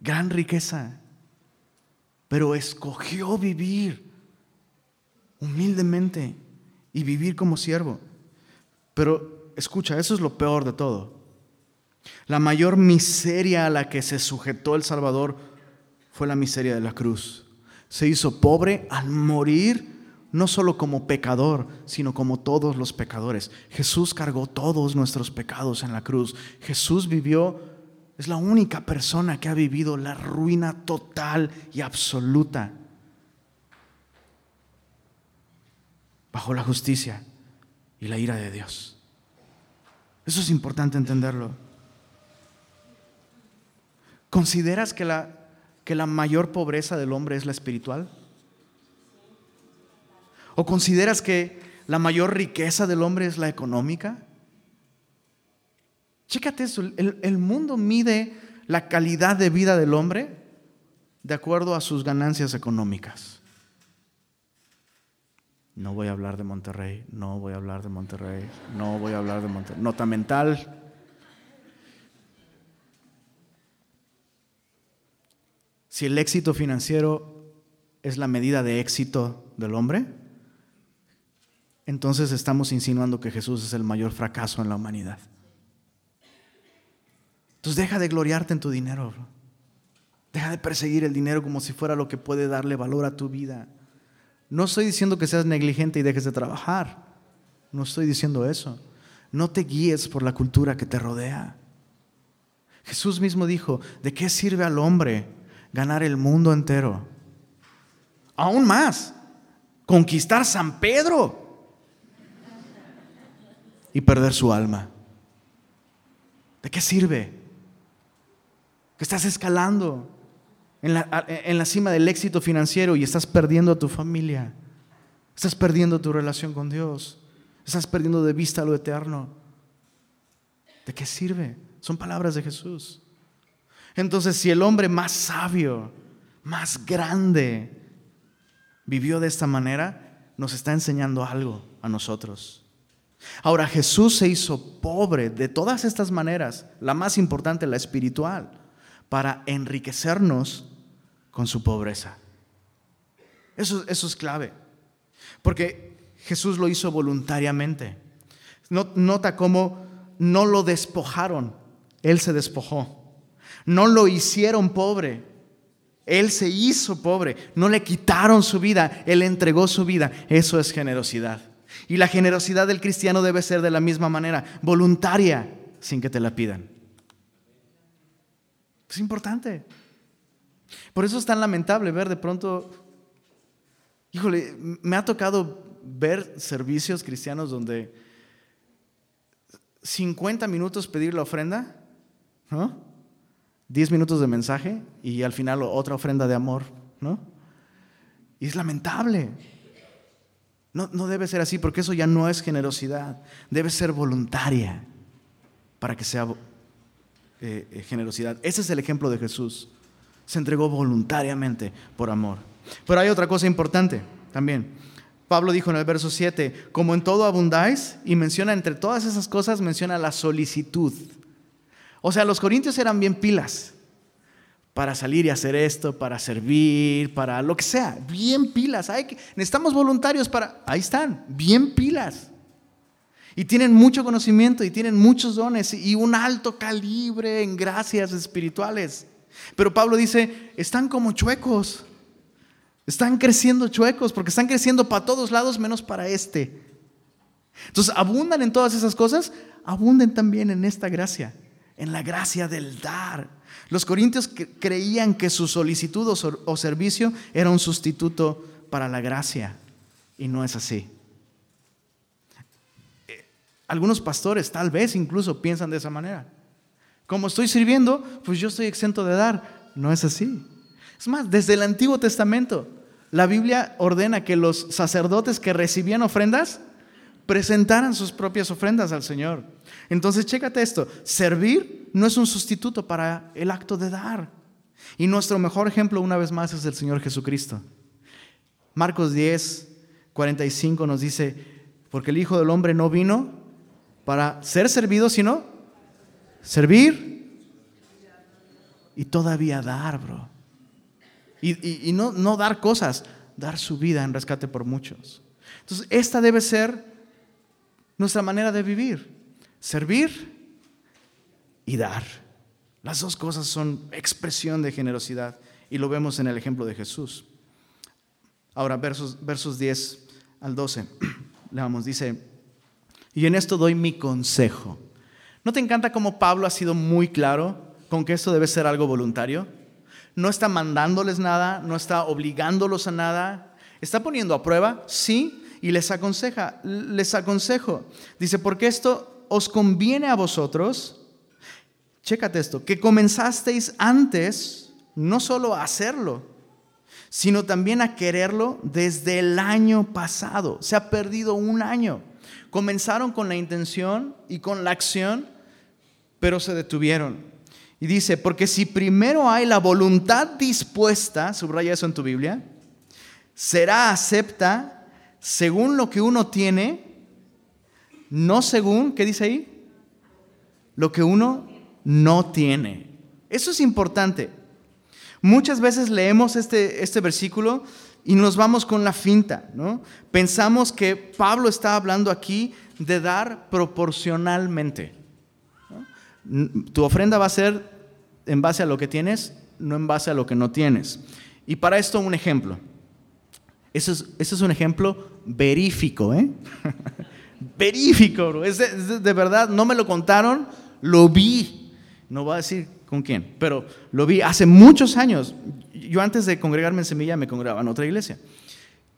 Gran riqueza. Pero escogió vivir humildemente y vivir como siervo. Pero escucha, eso es lo peor de todo. La mayor miseria a la que se sujetó el Salvador fue la miseria de la cruz. Se hizo pobre al morir no solo como pecador, sino como todos los pecadores. Jesús cargó todos nuestros pecados en la cruz. Jesús vivió, es la única persona que ha vivido la ruina total y absoluta bajo la justicia y la ira de Dios. Eso es importante entenderlo. ¿Consideras que la, que la mayor pobreza del hombre es la espiritual? ¿O consideras que la mayor riqueza del hombre es la económica? Chécate eso, el, el mundo mide la calidad de vida del hombre de acuerdo a sus ganancias económicas. No voy a hablar de Monterrey, no voy a hablar de Monterrey, no voy a hablar de Monterrey. Nota mental. Si el éxito financiero es la medida de éxito del hombre, entonces estamos insinuando que Jesús es el mayor fracaso en la humanidad. Entonces deja de gloriarte en tu dinero. Deja de perseguir el dinero como si fuera lo que puede darle valor a tu vida. No estoy diciendo que seas negligente y dejes de trabajar. No estoy diciendo eso. No te guíes por la cultura que te rodea. Jesús mismo dijo, ¿de qué sirve al hombre ganar el mundo entero? Aún más, conquistar San Pedro y perder su alma. ¿De qué sirve? Que estás escalando en la, en la, cima del éxito financiero y estás perdiendo a tu familia. Estás perdiendo tu relación con Dios. Estás perdiendo de vista lo eterno. ¿De qué sirve? Son palabras de Jesús. Entonces, si el hombre más sabio, más grande, vivió de esta manera, nos está enseñando algo a nosotros. Ahora Jesús se hizo pobre de todas estas maneras, la más importante, la espiritual, para enriquecernos con su pobreza. Eso, eso es clave, porque Jesús lo hizo voluntariamente. Nota cómo no lo despojaron, Él se despojó. No lo hicieron pobre, Él se hizo pobre. No le quitaron su vida, Él entregó su vida. Eso es generosidad. Y la generosidad del cristiano debe ser de la misma manera, voluntaria, sin que te la pidan. Es importante. Por eso es tan lamentable ver de pronto, híjole, me ha tocado ver servicios cristianos donde 50 minutos pedir la ofrenda, ¿no? 10 minutos de mensaje y al final otra ofrenda de amor, ¿no? Y es lamentable. No, debe ser así porque eso ya no es generosidad. Debe ser voluntaria para que sea eh, eh, generosidad. Ese es el ejemplo de Jesús. Se entregó voluntariamente por amor. Pero hay otra cosa importante también. Pablo dijo en el verso 7, como en todo abundáis, y menciona entre todas esas cosas, menciona la solicitud. O sea, los corintios eran bien pilas para salir y hacer esto, para servir, para lo que sea. Bien pilas. Hay que, necesitamos voluntarios para... Ahí están, bien pilas. Y tienen mucho conocimiento y tienen muchos dones y un alto calibre en gracias espirituales. Pero Pablo dice, están como chuecos. Están creciendo chuecos porque están creciendo para todos lados menos para este. Entonces, abundan en todas esas cosas, abunden también en esta gracia, en la gracia del dar, los corintios creían que su solicitud o servicio era un sustituto para la gracia y no es así. Eh, algunos pastores tal vez incluso piensan de esa manera. Como estoy sirviendo, pues yo estoy exento de dar. No es así. Es más, desde el Antiguo Testamento, la Biblia ordena que los sacerdotes que recibían ofrendas presentaran sus propias ofrendas al Señor. Entonces, chécate esto, servir no es un sustituto para el acto de dar. Y nuestro mejor ejemplo, una vez más, es el Señor Jesucristo. Marcos 10, 45 nos dice, porque el Hijo del Hombre no vino para ser servido, sino servir y todavía dar, bro. Y, no, no dar cosas, dar su vida en rescate por muchos. Entonces, esta debe ser nuestra manera de vivir, servir y dar. Las dos cosas son expresión de generosidad y lo vemos en el ejemplo de Jesús. Ahora, versos, versos 10 al 12, leamos, dice, y en esto doy mi consejo. ¿No te encanta cómo Pablo ha sido muy claro con que esto debe ser algo voluntario? No está mandándoles nada, no está obligándolos a nada, está poniendo a prueba, sí, y les aconseja, les aconsejo. Dice, porque esto os conviene a vosotros, chécate esto, que comenzasteis antes no solo a hacerlo, sino también a quererlo desde el año pasado. Se ha perdido un año. Comenzaron con la intención y con la acción, pero se detuvieron. Y dice, porque si primero hay la voluntad dispuesta, subraya eso en tu Biblia, será acepta según lo que uno tiene, no según, ¿qué dice ahí? Lo que uno no tiene. Eso es importante. Muchas veces leemos este, este versículo y nos vamos con la finta, ¿no? Pensamos que Pablo está hablando aquí de dar proporcionalmente. Tu ofrenda va a ser en base a lo que tienes, no en base a lo que no tienes. Y para esto un ejemplo. Ese es, es un ejemplo verífico, ¿eh? verífico, bro. Es de, verdad, no me lo contaron, lo vi. No voy a decir con quién, pero lo vi hace muchos años. Yo antes de congregarme en Semilla me congregaba en otra iglesia.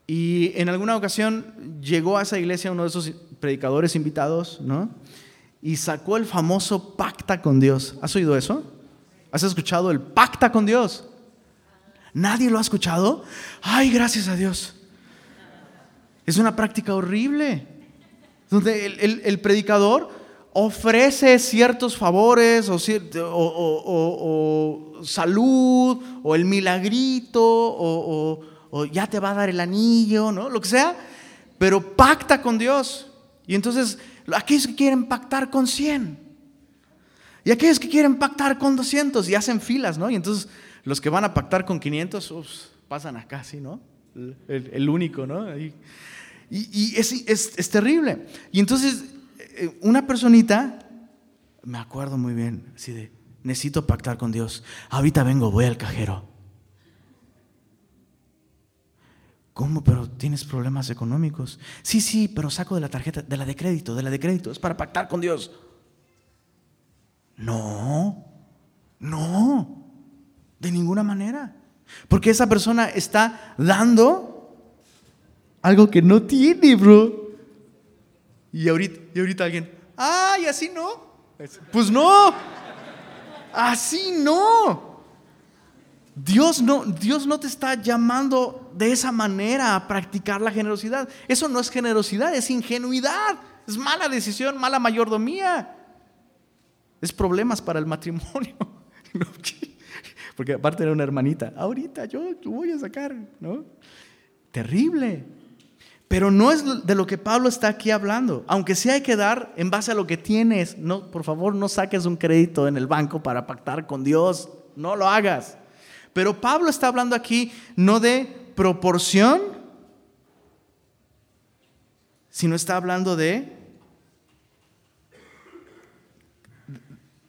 Y en alguna ocasión llegó a esa iglesia uno de esos predicadores invitados, ¿no? y sacó el famoso pacta con Dios. ¿Has oído eso? ¿Has escuchado el pacta con Dios? ¿Nadie lo ha escuchado? Ay, gracias a Dios. Es una práctica horrible, donde el, predicador ofrece ciertos favores o, o, salud o el milagrito o, o ya te va a dar el anillo, ¿no? Lo que sea, pero pacta con Dios. Y entonces aquellos que quieren pactar con 100 y aquellos que quieren pactar con 200 y hacen filas, ¿no? Y entonces los que van a pactar con 500 pasan acá, ¿sí, no? El, único, ¿no? Y, es, terrible. Y entonces una personita, me acuerdo muy bien, así de, necesito pactar con Dios. Ahorita vengo, voy al cajero. ¿Cómo? Pero tienes problemas económicos. Sí, sí, pero saco de la tarjeta, de la de crédito, de la de crédito. Es para pactar con Dios. No, no, de ninguna manera. Porque esa persona está dando algo que no tiene, bro. Y ahorita, y ahorita alguien, ay, así no. Pues no, así no. Dios no, Dios no te está llamando de esa manera a practicar la generosidad. Eso no es generosidad, es ingenuidad. Es mala decisión, mala mayordomía. Es problemas para el matrimonio. Porque aparte era una hermanita. Ahorita yo voy a sacar, ¿no? Terrible. Pero no es de lo que Pablo está aquí hablando. Aunque sí hay que dar en base a lo que tienes. No, por favor, no saques un crédito en el banco para pactar con Dios. No lo hagas. Pero Pablo está hablando aquí no de proporción, sino está hablando de...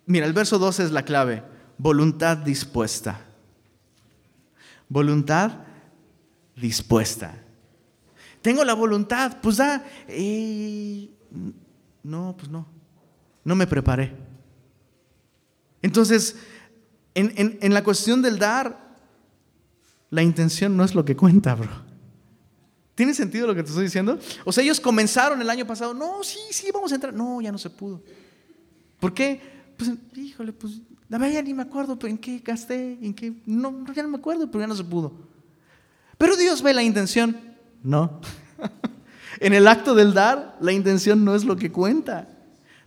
Mira, el verso 12 es la clave. Voluntad dispuesta. Voluntad dispuesta. Tengo la voluntad, pues da. no, pues no. No me preparé. Entonces, en, la cuestión del dar, la intención no es lo que cuenta, bro. ¿Tiene sentido lo que te estoy diciendo? O sea, ellos comenzaron el año pasado, no, sí, sí, vamos a entrar. No, ya no se pudo. ¿Por qué? Pues, híjole, pues Ya ni me acuerdo en qué gasté, en qué... No, ya no me acuerdo, pero ya no se pudo. Pero Dios ve la intención. No. en el acto del dar, la intención no es lo que cuenta.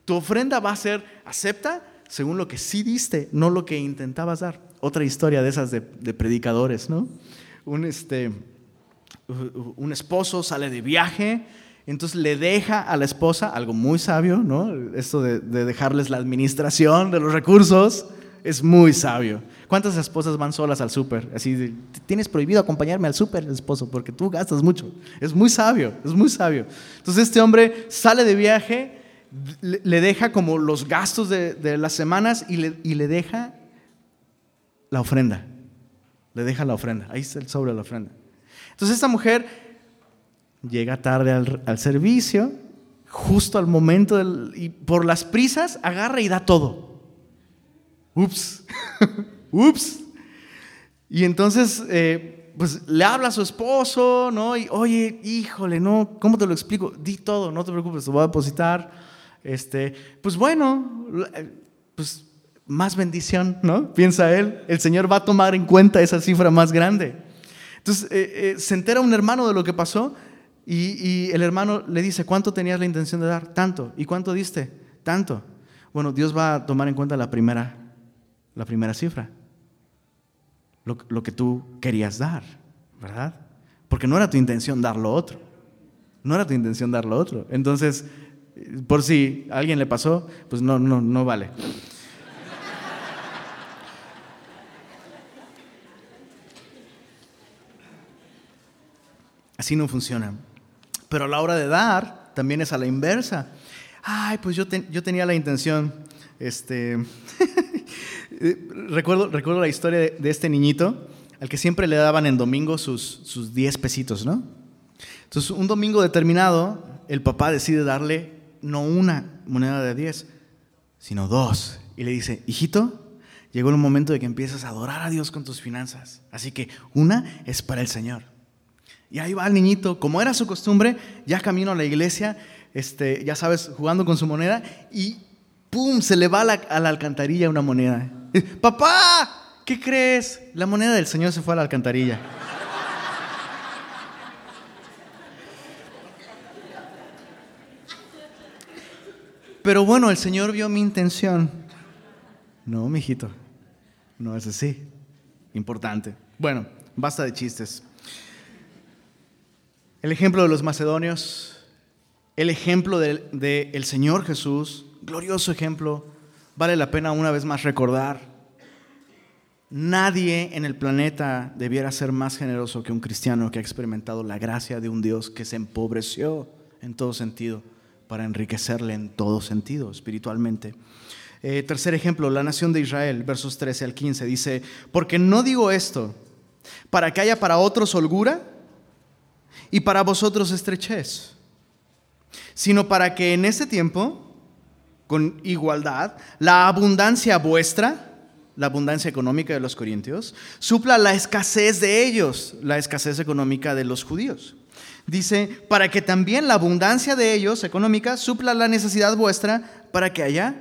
Tu ofrenda va a ser acepta según lo que sí diste, no lo que intentabas dar. Otra historia de esas de, predicadores, ¿no? Un, este, un esposo sale de viaje, entonces le deja a la esposa algo muy sabio, ¿no? Esto de, de dejarles la administración de los recursos es muy sabio. ¿Cuántas esposas van solas al súper? Así, tienes prohibido acompañarme al súper, esposo, porque tú gastas mucho. Es muy sabio, es muy sabio. Entonces este hombre sale de viaje le deja como los gastos de, las semanas y le, deja la ofrenda. Le deja la ofrenda. Ahí está el sobre de la ofrenda. Entonces esta mujer llega tarde al, servicio, justo al momento y por las prisas agarra y da todo. Ups, ups. Y entonces, eh, pues le habla a su esposo, ¿no? Y oye, híjole, no, ¿cómo te lo explico? Di todo, no te preocupes, te voy a depositar este, pues bueno, pues más bendición, ¿no? Piensa él, el Señor va a tomar en cuenta esa cifra más grande. Entonces eh, eh, se entera un hermano de lo que pasó y, el hermano le dice, ¿cuánto tenías la intención de dar? Tanto. ¿Y cuánto diste? Tanto. Bueno, Dios va a tomar en cuenta la primera, la primera cifra, lo, lo que tú querías dar, ¿verdad? Porque no era tu intención dar lo otro. No era tu intención dar lo otro. Entonces, por si a alguien le pasó, pues no, no, no vale. Así no funciona. Pero a la hora de dar, también es a la inversa. Ay, pues yo, yo tenía la intención, este, recuerdo, recuerdo la historia de, este niñito al que siempre le daban en domingo sus, sus 10 pesitos, ¿no? Entonces, un domingo determinado, el papá decide darle no una moneda de 10, sino dos. Y le dice, hijito, llegó el momento de que empiezas a adorar a Dios con tus finanzas. Así que una es para el Señor. Y ahí va el niñito, como era su costumbre, ya camino a la iglesia, este, ya sabes, jugando con su moneda, y ¡pum! se le va a la alcantarilla una moneda. ¡Papá! ¿Qué crees? La moneda del Señor se fue a la alcantarilla. Pero bueno, el Señor vio mi intención. No, mijito, no es así. Importante. Bueno, basta de chistes. El ejemplo de los macedonios, el ejemplo del de, el Señor Jesús, glorioso ejemplo, vale la pena una vez más recordar. Nadie en el planeta debiera ser más generoso que un cristiano que ha experimentado la gracia de un Dios que se empobreció en todo sentido para enriquecerle en todo sentido espiritualmente. Eh, tercer ejemplo, la nación de Israel, versos 13 al 15, dice, porque no digo esto para que haya para otros holgura y para vosotros estrechez, sino para que en ese tiempo, con igualdad, la abundancia vuestra, la abundancia económica de los corintios, supla la escasez de ellos, la escasez económica de los judíos. Dice, para que también la abundancia de ellos, económica, supla la necesidad vuestra para que haya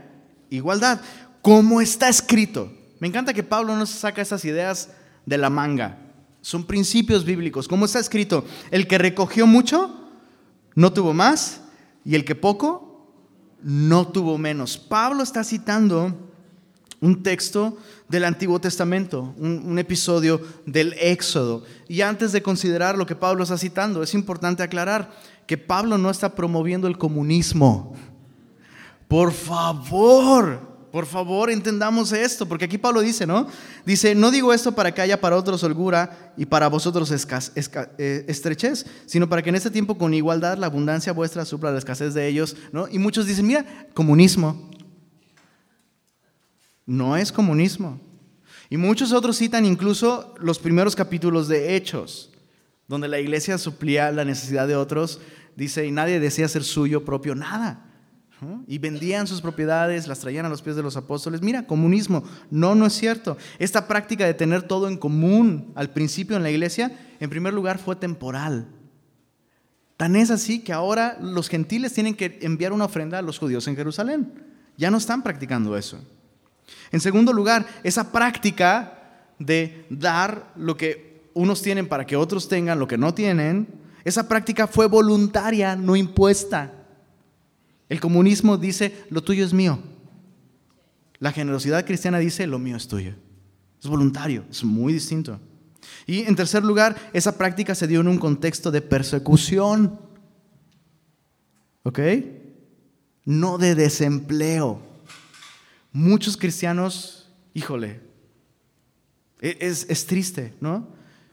igualdad. Como está escrito. Me encanta que Pablo no saca esas ideas de la manga. Son principios bíblicos. Como está escrito, el que recogió mucho, no tuvo más, y el que poco, no tuvo menos. Pablo está citando un texto del Antiguo Testamento, un, episodio del Éxodo. Y antes de considerar lo que Pablo está citando, es importante aclarar que Pablo no está promoviendo el comunismo. Por favor, por favor, entendamos esto, porque aquí Pablo dice, ¿no? Dice, no digo esto para que haya para otros holgura y para vosotros eh, estrechez, sino para que en este tiempo con igualdad la abundancia vuestra supla la escasez de ellos, ¿no? Y muchos dicen, mira, comunismo, no es comunismo. Y muchos otros citan incluso los primeros capítulos de Hechos, donde la iglesia suplía la necesidad de otros. Dice, y nadie decía ser suyo propio nada. Y vendían sus propiedades, las traían a los pies de los apóstoles. Mira, comunismo. No, no es cierto. Esta práctica de tener todo en común al principio en la iglesia, en primer lugar, fue temporal. Tan es así que ahora los gentiles tienen que enviar una ofrenda a los judíos en Jerusalén. Ya no están practicando eso. En segundo lugar, esa práctica de dar lo que unos tienen para que otros tengan lo que no tienen, esa práctica fue voluntaria, no impuesta. El comunismo dice, lo tuyo es mío. La generosidad cristiana dice, lo mío es tuyo. Es voluntario, es muy distinto. Y en tercer lugar, esa práctica se dio en un contexto de persecución. ¿Ok? No de desempleo. Muchos cristianos, híjole, e, es, triste, ¿no?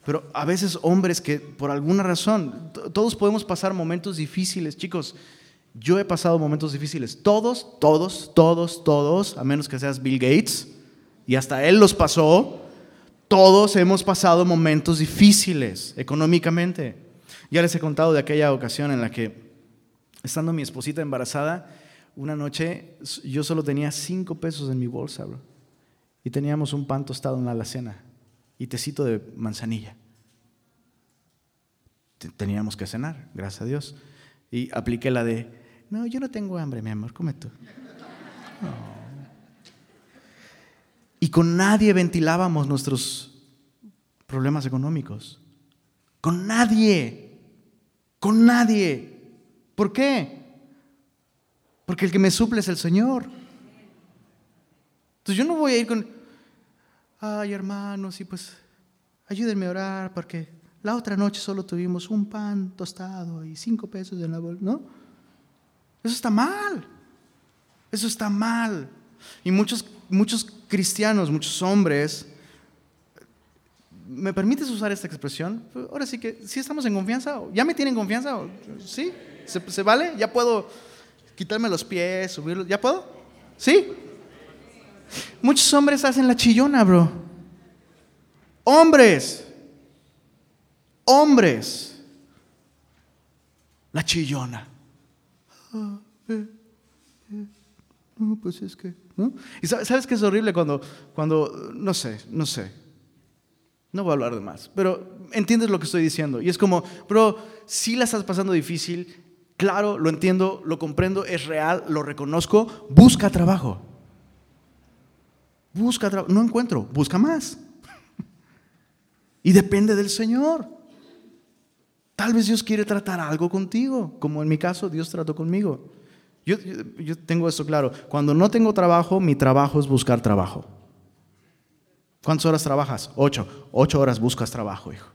Pero a veces hombres que por alguna razón, todos podemos pasar momentos difíciles, chicos. Yo he pasado momentos difíciles. Todos, todos, todos, todos, a menos que seas Bill Gates, y hasta él los pasó, todos hemos pasado momentos difíciles económicamente. Ya les he contado de aquella ocasión en la que, estando mi esposita embarazada, una noche yo solo tenía cinco pesos en mi bolsa, bro. Y teníamos un pan tostado en la alacena y tecito de manzanilla. Teníamos que cenar, gracias a Dios. Y apliqué la de, no, yo no tengo hambre, mi amor, come tú. Y con nadie ventilábamos nuestros problemas económicos. Con nadie. Con nadie. ¿Por qué? Porque el que me suple es el Señor. Entonces yo no voy a ir con, ay hermanos, y pues ayúdenme a orar porque la otra noche solo tuvimos un pan tostado y cinco pesos en la bolsa, ¿no? Eso está mal. Eso está mal. Y muchos, muchos cristianos, muchos hombres, ¿me permites usar esta expresión? Ahora sí que, ¿sí estamos en confianza? ¿Ya me tienen confianza? ¿Sí? ¿Se, se vale? ¿Ya puedo quitarme los pies, subirlos? ¿Ya puedo? ¿Sí? Muchos hombres hacen la chillona, bro. Hombres. Hombres. La chillona. Ah, eh, eh, no, pues es que. Y sabes que es horrible cuando, cuando, no sé, no sé. No voy a hablar de más, pero entiendes lo que estoy diciendo. Y es como, bro, si la estás pasando difícil, claro, lo entiendo, lo comprendo, es real, lo reconozco, busca trabajo. Busca trabajo. No encuentro, busca más. Y depende del Señor. Tal vez Dios quiere tratar algo contigo, como en mi caso Dios trató conmigo. Yo, yo, tengo eso claro. Cuando no tengo trabajo, mi trabajo es buscar trabajo. ¿Cuántas horas trabajas? Ocho. Ocho horas buscas trabajo, hijo.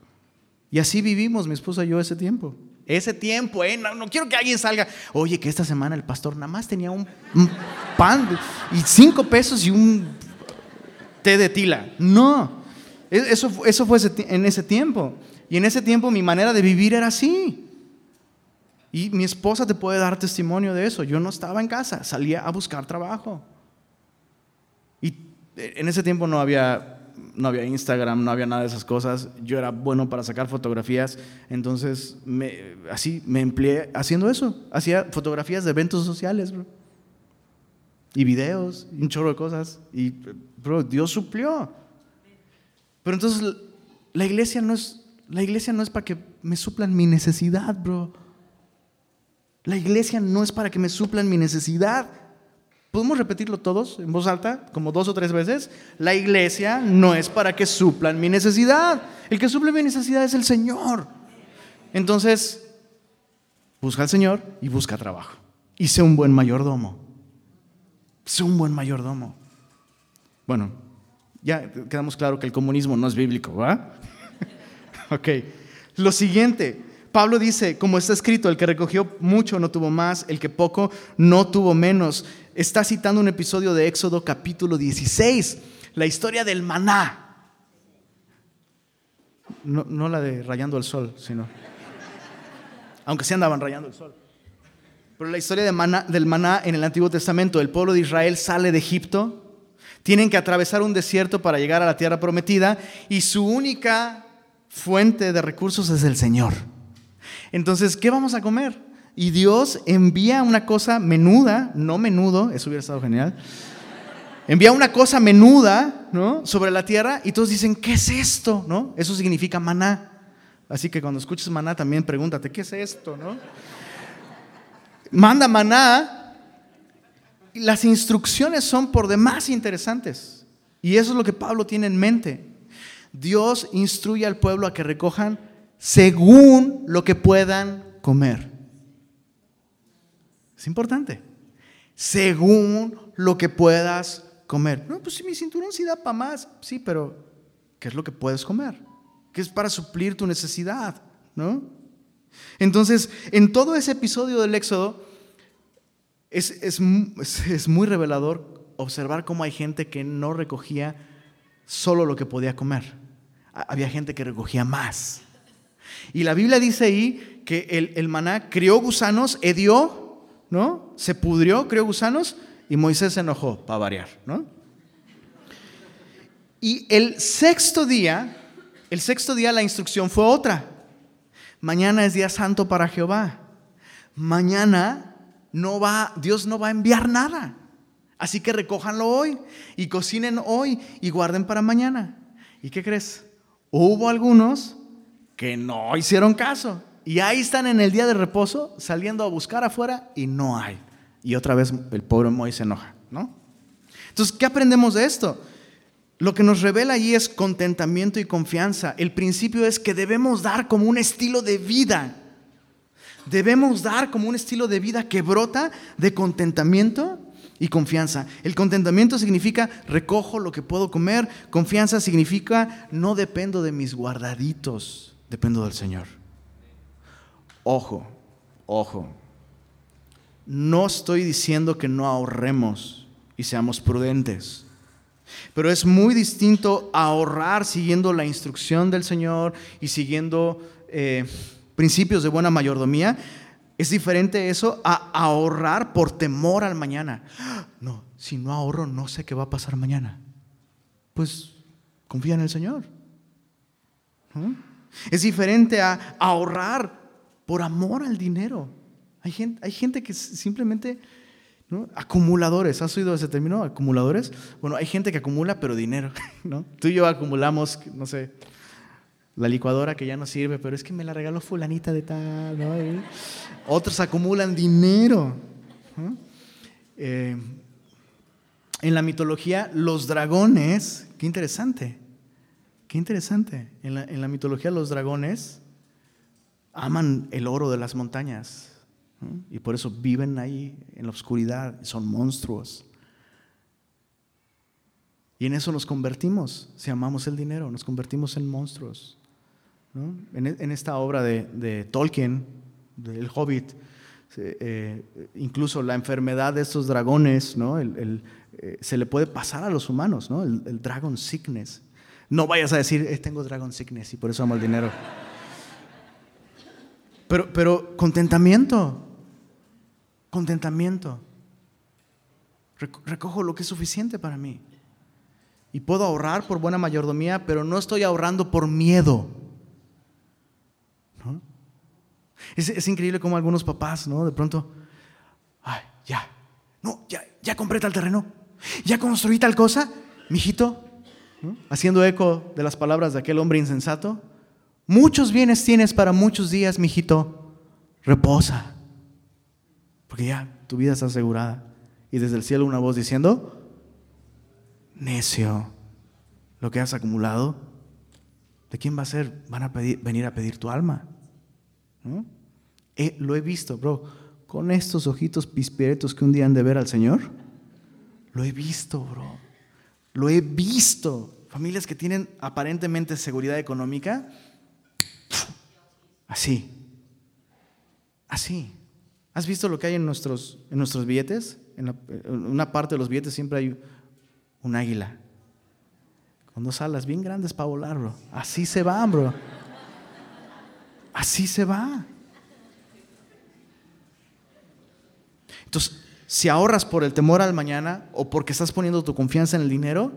Y así vivimos, mi esposa y yo, ese tiempo. Ese tiempo, ¿eh? No, quiero que alguien salga. Oye, que esta semana el pastor nada más tenía un pan y cinco pesos y un té de tila. No, e, eso, eso fue en ese tiempo. Y en ese tiempo mi manera de vivir era así. Y mi esposa te puede dar testimonio de eso. Yo no estaba en casa, salía a buscar trabajo. Y en ese tiempo no había, no había Instagram, no había nada de esas cosas. Yo era bueno para sacar fotografías. Entonces, me, así me empleé haciendo eso. Hacía fotografías de eventos sociales, Y videos, y un chorro de cosas. Y Bro, Dios suplió. Pero entonces la iglesia no es, la iglesia no es para que me suplan mi necesidad, bro. La iglesia no es para que me suplan mi necesidad. ¿Podemos repetirlo todos en voz alta, como dos o tres veces? La iglesia no es para que suplan mi necesidad. El que suple mi necesidad es el Señor. Entonces, busca al Señor y busca trabajo. Y sé un buen mayordomo. Sé un buen mayordomo. Bueno, ya quedamos claro que el comunismo no es bíblico, ¿va? Ok. Lo siguiente, Pablo dice, como está escrito, el que recogió mucho no tuvo más, el que poco no tuvo menos. Está citando un episodio de Éxodo capítulo 16, la historia del maná. No, la de rayando el sol, sino... Aunque se andaban rayando el sol. Pero la historia del maná en el Antiguo Testamento, el pueblo de Israel sale de Egipto tienen que atravesar un desierto para llegar a la tierra prometida y su única fuente de recursos es el Señor. Entonces, ¿qué vamos a comer? Y Dios envía una cosa menuda, no menudo, eso hubiera estado genial. Envía una cosa menuda, ¿no? Sobre la tierra y todos dicen, ¿qué es esto? ¿No? Eso significa maná. Así que cuando escuches maná también pregúntate, ¿qué es esto? ¿No? Manda maná las instrucciones son por demás interesantes. Y eso es lo que Pablo tiene en mente. Dios instruye al pueblo a que recojan según lo que puedan comer. Es importante. Según lo que puedas comer. No, pues si mi cinturón sí da para más. Sí, pero ¿qué es lo que puedes comer? ¿Qué es para suplir tu necesidad? ¿No? Entonces, en todo ese episodio del Éxodo, es, es, es, muy revelador observar cómo hay gente que no recogía solo lo que podía comer. Había gente que recogía más. Y la Biblia dice ahí que el, el maná crió gusanos, hedió, ¿no? Se pudrió, crió gusanos y Moisés se enojó, para variar, ¿no? Y el sexto día, el sexto día la instrucción fue otra. Mañana es día santo para Jehová. Mañana no va, Dios no va a enviar nada. Así que recójanlo hoy y cocinen hoy y guarden para mañana. ¿Y qué crees? Hubo algunos que no hicieron caso y ahí están en el día de reposo saliendo a buscar afuera y no hay. Y otra vez el pobre Moisés se enoja, ¿no? Entonces, ¿qué aprendemos de esto? Lo que nos revela allí es contentamiento y confianza. El principio es que debemos dar como un estilo de vida. Debemos dar como un estilo de vida que brota de contentamiento y confianza. El contentamiento significa recojo lo que puedo comer. Confianza significa no dependo de mis guardaditos, dependo del Señor. Ojo, ojo. No estoy diciendo que no ahorremos y seamos prudentes. Pero es muy distinto ahorrar siguiendo la instrucción del Señor y siguiendo eh, principios de buena mayordomía. Es diferente eso a ahorrar por temor al mañana. No, si no ahorro no sé qué va a pasar mañana. Pues confía en el Señor. Es diferente a ahorrar por amor al dinero. Hay gente, hay gente que simplemente Acumuladores, ¿has oído ese término? Acumuladores. Bueno, hay gente que acumula, pero dinero. Tú y yo acumulamos, no sé, la licuadora que ya no sirve, pero es que me la regaló fulanita de tal. Otros acumulan dinero. Eh, en la mitología, los dragones, qué interesante, qué interesante. En la, en la mitología, los dragones aman el oro de las montañas. Y por eso viven ahí en la oscuridad, son monstruos. Y en eso nos convertimos, si amamos el dinero, nos convertimos en monstruos. En, e, esta obra de, Tolkien, del Hobbit, eh, incluso la enfermedad de estos dragones, eh, se le puede pasar a los humanos, ¿no? el, dragon sickness. No vayas a decir, eh, tengo dragon sickness y por eso amo el dinero. Pero, pero contentamiento, contentamiento. Recojo lo que es suficiente para mí. Y puedo ahorrar por buena mayordomía, pero no estoy ahorrando por miedo. Es, increíble como algunos papás, ¿no? De pronto, ay, ya, no, ya, ya compré tal terreno, ya construí tal cosa, mijito, haciendo eco de las palabras de aquel hombre insensato. Muchos bienes tienes para muchos días, mijito, reposa. Porque ya tu vida está asegurada. Y desde el cielo una voz diciendo, necio, lo que has acumulado, ¿de quién va a ser? Van a venir a pedir tu alma. Eh, lo he visto, bro, con estos ojitos pispiretos que un día han de ver al Señor. Lo he visto, bro. Lo he visto. Familias que tienen aparentemente seguridad económica. Así. Así. ¿Has visto lo que hay en nuestros, en nuestros billetes? En, una parte de los billetes siempre hay un águila. Con dos alas bien grandes para volar, bro. Así se va, bro. Así se va. Entonces, si ahorras por el temor al mañana o porque estás poniendo tu confianza en el dinero,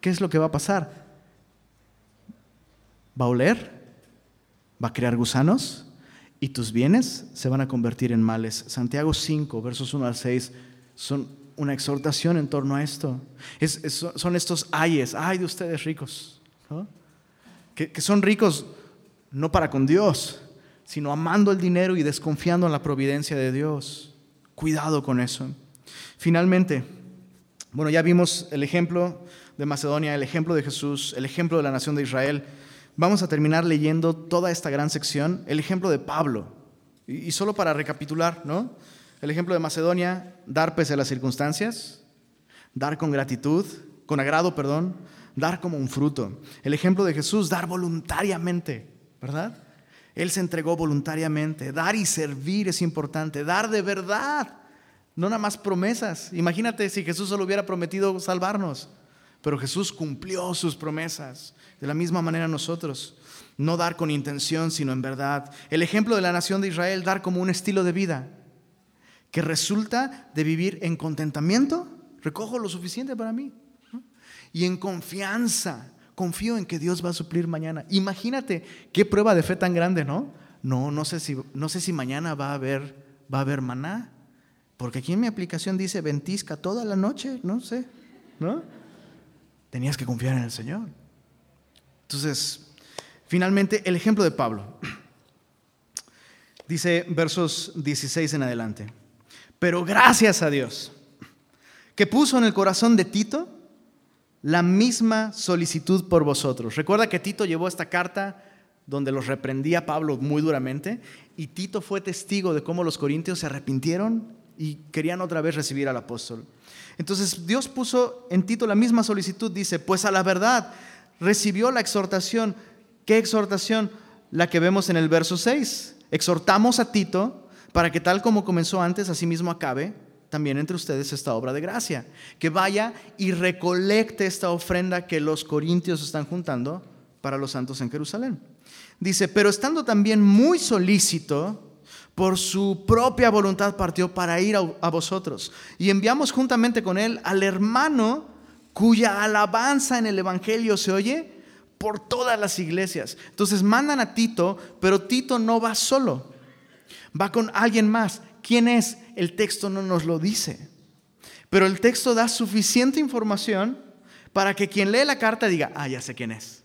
¿qué es lo que va a pasar? ¿Va a oler? ¿Va a crear gusanos? y tus bienes se van a convertir en males. Santiago 5, versos 1 al 6, son una exhortación en torno a esto. son estos ayes, ay de ustedes ricos, que, que son ricos no para con Dios, sino amando el dinero y desconfiando en la providencia de Dios. Cuidado con eso. Finalmente, bueno, ya vimos el ejemplo de Macedonia, el ejemplo de Jesús, el ejemplo de la nación de Israel. Vamos a terminar leyendo toda esta gran sección, el ejemplo de Pablo. Y, solo para recapitular, ¿no? El ejemplo de Macedonia, dar pese a las circunstancias, dar con gratitud, con agrado, perdón, dar como un fruto. El ejemplo de Jesús, dar voluntariamente, ¿verdad? Él se entregó voluntariamente. Dar y servir es importante, dar de verdad, no nada más promesas. Imagínate si Jesús solo hubiera prometido salvarnos, pero Jesús cumplió sus promesas. De la misma manera nosotros, no dar con intención, sino en verdad. El ejemplo de la nación de Israel, dar como un estilo de vida que resulta de vivir en contentamiento, recojo lo suficiente para mí, y en confianza, confío en que Dios va a suplir mañana. Imagínate qué prueba de fe tan grande, ¿no? No, no sé si, no sé si mañana va a haber, va a haber maná, porque aquí en mi aplicación dice ventisca toda la noche, no sé, ¿no? Tenías que confiar en el Señor. Entonces, finalmente, el ejemplo de Pablo. Dice versos 16 en adelante. Pero gracias a Dios, que puso en el corazón de Tito la misma solicitud por vosotros. Recuerda que Tito llevó esta carta donde los reprendía Pablo muy duramente y Tito fue testigo de cómo los corintios se arrepintieron y querían otra vez recibir al apóstol. Entonces Dios puso en Tito la misma solicitud, dice, pues a la verdad recibió la exhortación. ¿Qué exhortación? La que vemos en el verso 6. Exhortamos a Tito para que tal como comenzó antes, así mismo acabe también entre ustedes esta obra de gracia. Que vaya y recolecte esta ofrenda que los corintios están juntando para los santos en Jerusalén. Dice, pero estando también muy solícito, por su propia voluntad partió para ir a, vosotros. Y enviamos juntamente con él al hermano cuya alabanza en el Evangelio se oye por todas las iglesias. Entonces mandan a Tito, pero Tito no va solo, va con alguien más. ¿Quién es? El texto no nos lo dice. Pero el texto da suficiente información para que quien lee la carta diga, ah, ya sé quién es.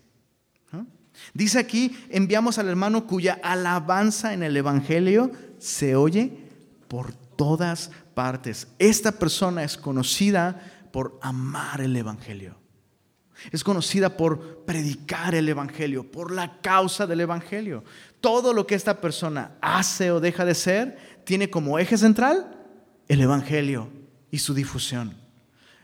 Dice aquí, enviamos al hermano cuya alabanza en el Evangelio se oye por todas partes. Esta persona es conocida por amar el Evangelio. Es conocida por predicar el Evangelio, por la causa del Evangelio. Todo lo que esta persona hace o deja de ser tiene como eje central el Evangelio y su difusión.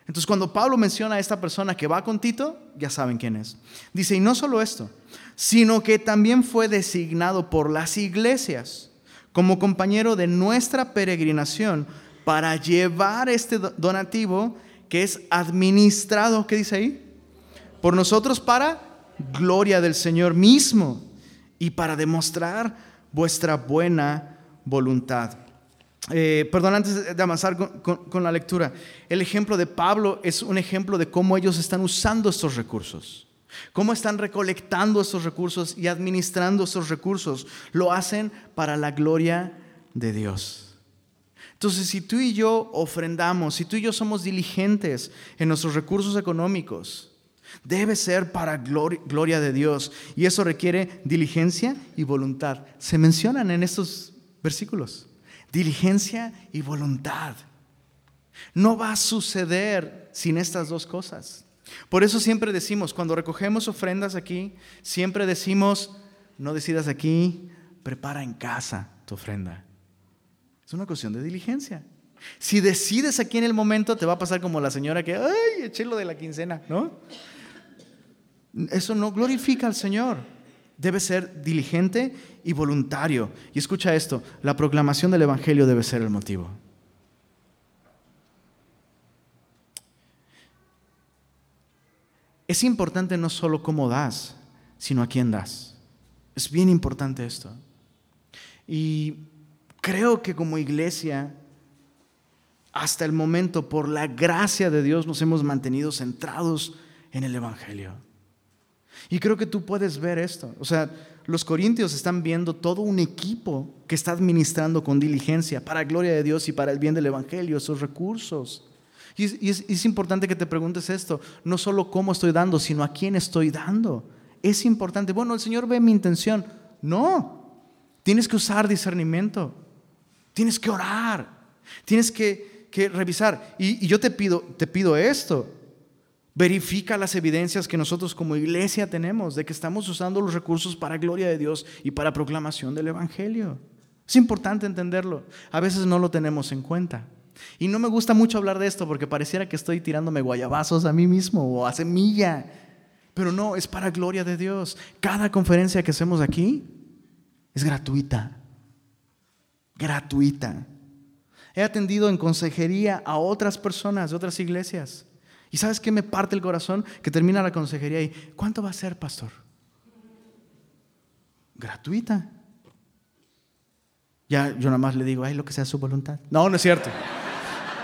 Entonces cuando Pablo menciona a esta persona que va con Tito, ya saben quién es. Dice, y no solo esto, sino que también fue designado por las iglesias como compañero de nuestra peregrinación para llevar este donativo que es administrado, ¿qué dice ahí? Por nosotros para gloria del Señor mismo y para demostrar vuestra buena voluntad. Eh, perdón, antes de avanzar con, la lectura, el ejemplo de Pablo es un ejemplo de cómo ellos están usando estos recursos, cómo están recolectando estos recursos y administrando estos recursos. Lo hacen para la gloria de Dios. Entonces, si tú y yo ofrendamos, si tú y yo somos diligentes en nuestros recursos económicos, debe ser para gloria de Dios. Y eso requiere diligencia y voluntad. Se mencionan en estos versículos. Diligencia y voluntad. No va a suceder sin estas dos cosas. Por eso siempre decimos, cuando recogemos ofrendas aquí, siempre decimos, no decidas aquí, prepara en casa tu ofrenda. Es una cuestión de diligencia. Si decides aquí en el momento, te va a pasar como la señora que, ay, eché lo de la quincena, ¿no? Eso no glorifica al Señor debe ser diligente y voluntario. Y escucha esto, la proclamación del Evangelio debe ser el motivo. Es importante no solo cómo das, sino a quién das. Es bien importante esto. Y creo que como iglesia, hasta el momento, por la gracia de Dios, nos hemos mantenido centrados en el Evangelio. Y creo que tú puedes ver esto. O sea, los corintios están viendo todo un equipo que está administrando con diligencia para gloria de Dios y para el bien del Evangelio esos recursos. Y, es, importante que te preguntes esto, no solo cómo estoy dando, sino a quién estoy dando. Es importante, bueno, el Señor ve mi intención. No, tienes que usar discernimiento, tienes que orar, tienes que que revisar. Y, y yo te pido, te pido esto. Verifica las evidencias que nosotros como iglesia tenemos de que estamos usando los recursos para gloria de Dios y para proclamación del Evangelio. Es importante entenderlo. A veces no lo tenemos en cuenta. Y no me gusta mucho hablar de esto porque pareciera que estoy tirándome guayabazos a mí mismo o a semilla. Pero no, es para gloria de Dios. Cada conferencia que hacemos aquí es gratuita. Gratuita. He atendido en consejería a otras personas de otras iglesias. ¿Y sabes qué me parte el corazón? Que termina la consejería y ¿cuánto va a ser, pastor? Gratuita. Ya yo nada más le digo, ay, lo que sea su voluntad. No, no es cierto.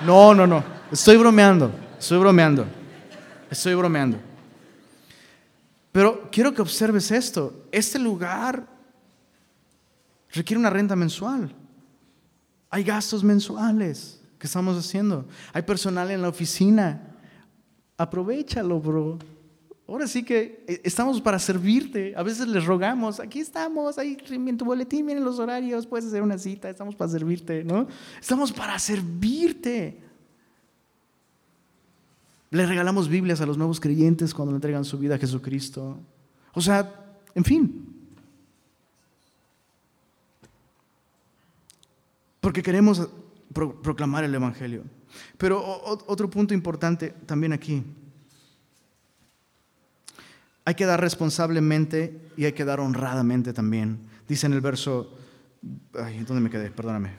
No, no, no. Estoy bromeando. Estoy bromeando. Estoy bromeando. Pero quiero que observes esto. Este lugar requiere una renta mensual. Hay gastos mensuales que estamos haciendo. Hay personal en la oficina. Aprovechalo, bro. Ahora sí que eh, estamos para servirte. A veces les rogamos, aquí estamos, ahí en tu boletín vienen los horarios, puedes hacer una cita, estamos para servirte, ¿no? Estamos para servirte. Le regalamos Biblias a los nuevos creyentes cuando le entregan su vida a Jesucristo. O sea, en fin. Porque queremos proclamar el Evangelio. Pero otro punto importante también aquí. Hay que dar responsablemente y hay que dar honradamente también. Dice en el verso, ay, ¿dónde me quedé? Perdóname.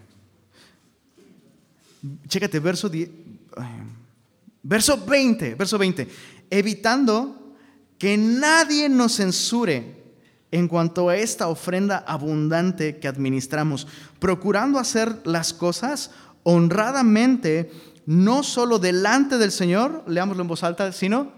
Chécate, verso, verso 20, verso 20. Evitando que nadie nos censure en cuanto a esta ofrenda abundante que administramos, procurando hacer las cosas honradamente, no solo delante del Señor, leámoslo en voz alta, sino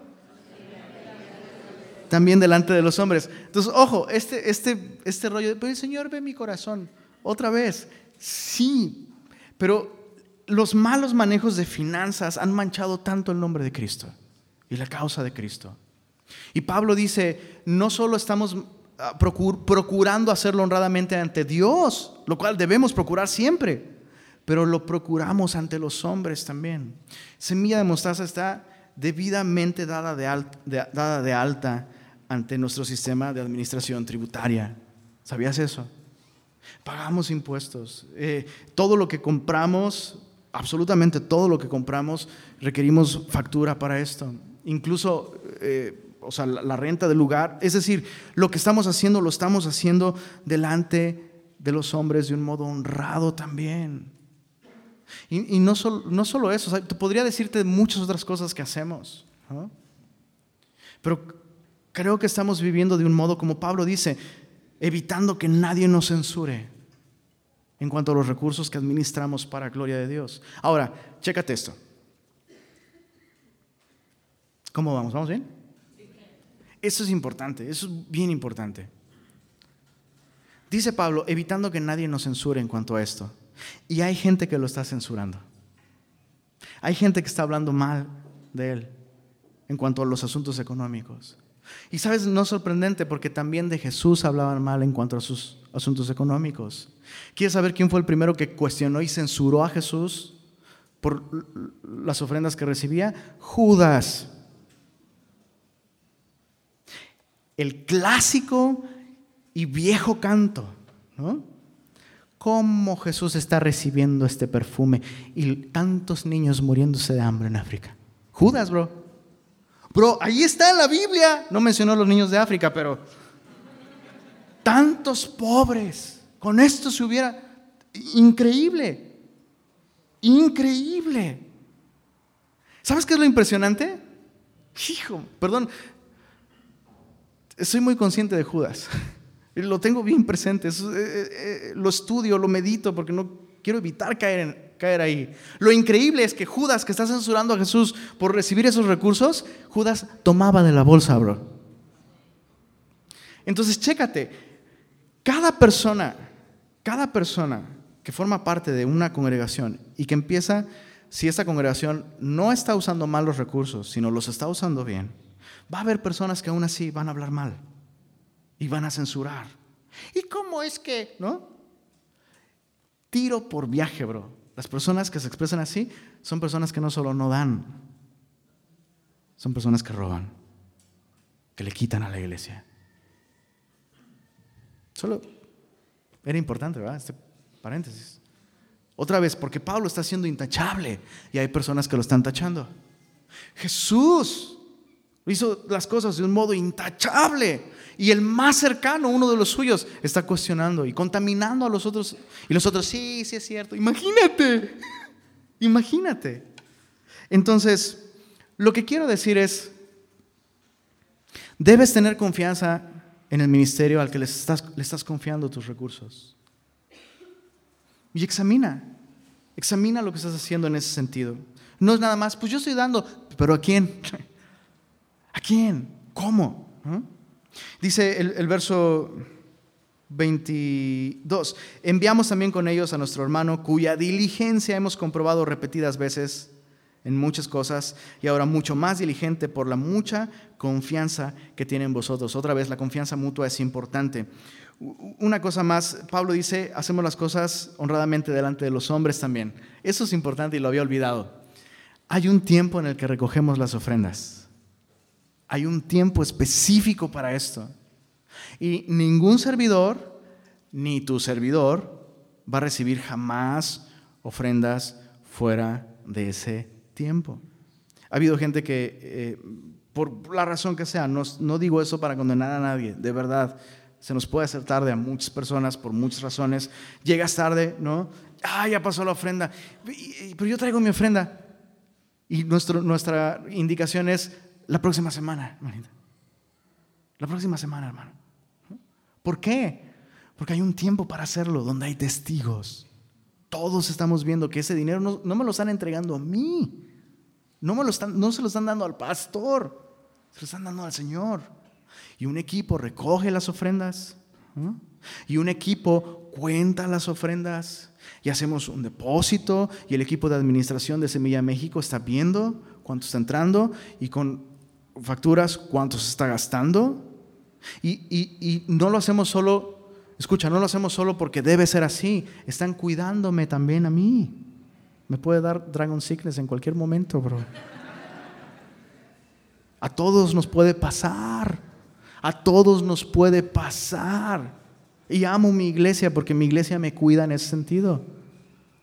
también delante de los hombres. Entonces, ojo, este, este, este rollo, pero el Señor ve mi corazón. Otra vez, sí, pero los malos manejos de finanzas han manchado tanto el nombre de Cristo y la causa de Cristo. Y Pablo dice, no solo estamos ah, procurando hacerlo honradamente ante Dios, lo cual debemos procurar siempre, pero lo procuramos ante los hombres también. Semilla de mostaza está debidamente dada de, dada de alta ante nuestro sistema de administración tributaria. ¿Sabías eso? Pagamos impuestos. Eh, todo lo que compramos, absolutamente todo lo que compramos, requerimos factura para esto. Incluso, eh, o sea, la, renta del lugar. Es decir, lo que estamos haciendo lo estamos haciendo delante de los hombres de un modo honrado también. Y, no, no, solo eso, o podría decirte muchas otras cosas que hacemos. Pero Creo que estamos viviendo de un modo, como Pablo dice, evitando que nadie nos censure en cuanto a los recursos que administramos para gloria de Dios. Ahora, chécate esto. ¿Cómo vamos? ¿Vamos bien? Eso es importante, eso es bien importante. Dice Pablo, evitando que nadie nos censure en cuanto a esto. Y hay gente que lo está censurando. Hay gente que está hablando mal de él en cuanto a los asuntos económicos. Y sabes, no es sorprendente porque también de Jesús hablaban mal en cuanto a sus asuntos económicos. ¿Quieres saber quién fue el primero que cuestionó y censuró a Jesús por las ofrendas que recibía? Judas. El clásico y viejo canto, ¿no? ¿Cómo Jesús está recibiendo este perfume y tantos niños muriéndose de hambre en África? Judas, bro. Bro, ahí está en la Biblia. No mencionó los niños de África, pero tantos pobres. Con esto se hubiera... Increíble. Increíble. ¿Sabes qué es lo impresionante? Hijo, perdón. Soy muy consciente de Judas. Lo tengo bien presente. Eh, eh, eh, lo estudio, lo medito porque no quiero evitar caer caer ahí. Lo increíble es que Judas, que está censurando a Jesús por recibir esos recursos, Judas tomaba de la bolsa, bro. Entonces, chécate, cada persona, cada persona que forma parte de una congregación y que empieza, si esta congregación no está usando mal los recursos, sino los está usando bien, va a haber personas que aún así van a hablar mal y van a censurar. ¿Y cómo es que, no? Tiro por viaje, bro. Las personas que se expresan así son personas que no solo no dan, son personas que roban, que le quitan a la iglesia. Solo era importante, ¿verdad? Este paréntesis. Otra vez, porque Pablo está siendo intachable y hay personas que lo están tachando. Jesús hizo las cosas de un modo intachable y el más cercano, uno de los suyos, está cuestionando y contaminando a los otros. Y los otros, sí, sí es cierto. Imagínate, imagínate. Entonces, lo que quiero decir es, debes tener confianza en el ministerio al que le estás, confiando tus recursos. Y examina, examina lo que estás haciendo en ese sentido. No es nada más, pues yo estoy dando, pero ¿a quién? ¿A quién? ¿Cómo? ¿Mm? Dice el, el verso 22, enviamos también con ellos a nuestro hermano cuya diligencia hemos comprobado repetidas veces en muchas cosas y ahora mucho más diligente por la mucha confianza que tienen vosotros. Otra vez, la confianza mutua es importante. Una cosa más, Pablo dice, hacemos las cosas honradamente delante de los hombres también. Eso es importante y lo había olvidado. Hay un tiempo en el que recogemos las ofrendas. Hay un tiempo específico para esto. Y ningún servidor, ni tu servidor, va a recibir jamás ofrendas fuera de ese tiempo. Ha habido gente que, eh, por la razón que sea, no, digo eso para condenar a nadie, de verdad, se nos puede hacer tarde a muchas personas por muchas razones. Llegas tarde, ¿no? Ah, ya pasó la ofrenda. Pero yo traigo mi ofrenda. Y nuestro, nuestra indicación es la próxima semana, hermanita. La próxima semana, hermano. ¿Por qué? Porque hay un tiempo para hacerlo, donde hay testigos. Todos estamos viendo que ese dinero no, me lo están entregando a mí. No, me lo están, no se lo están dando al pastor, se lo están dando al Señor. Y un equipo recoge las ofrendas. Y un equipo cuenta las ofrendas. Y hacemos un depósito. Y el equipo de administración de Semilla México está viendo cuánto está entrando. Y con facturas cuánto se está gastando. Y, y no lo hacemos solo, escucha, no lo hacemos solo porque debe ser así. Están cuidándome también a mí. Me puede dar Dragon Sickness en cualquier momento, bro. A todos nos puede pasar. A todos nos puede pasar. Y amo mi iglesia porque mi iglesia me cuida en ese sentido.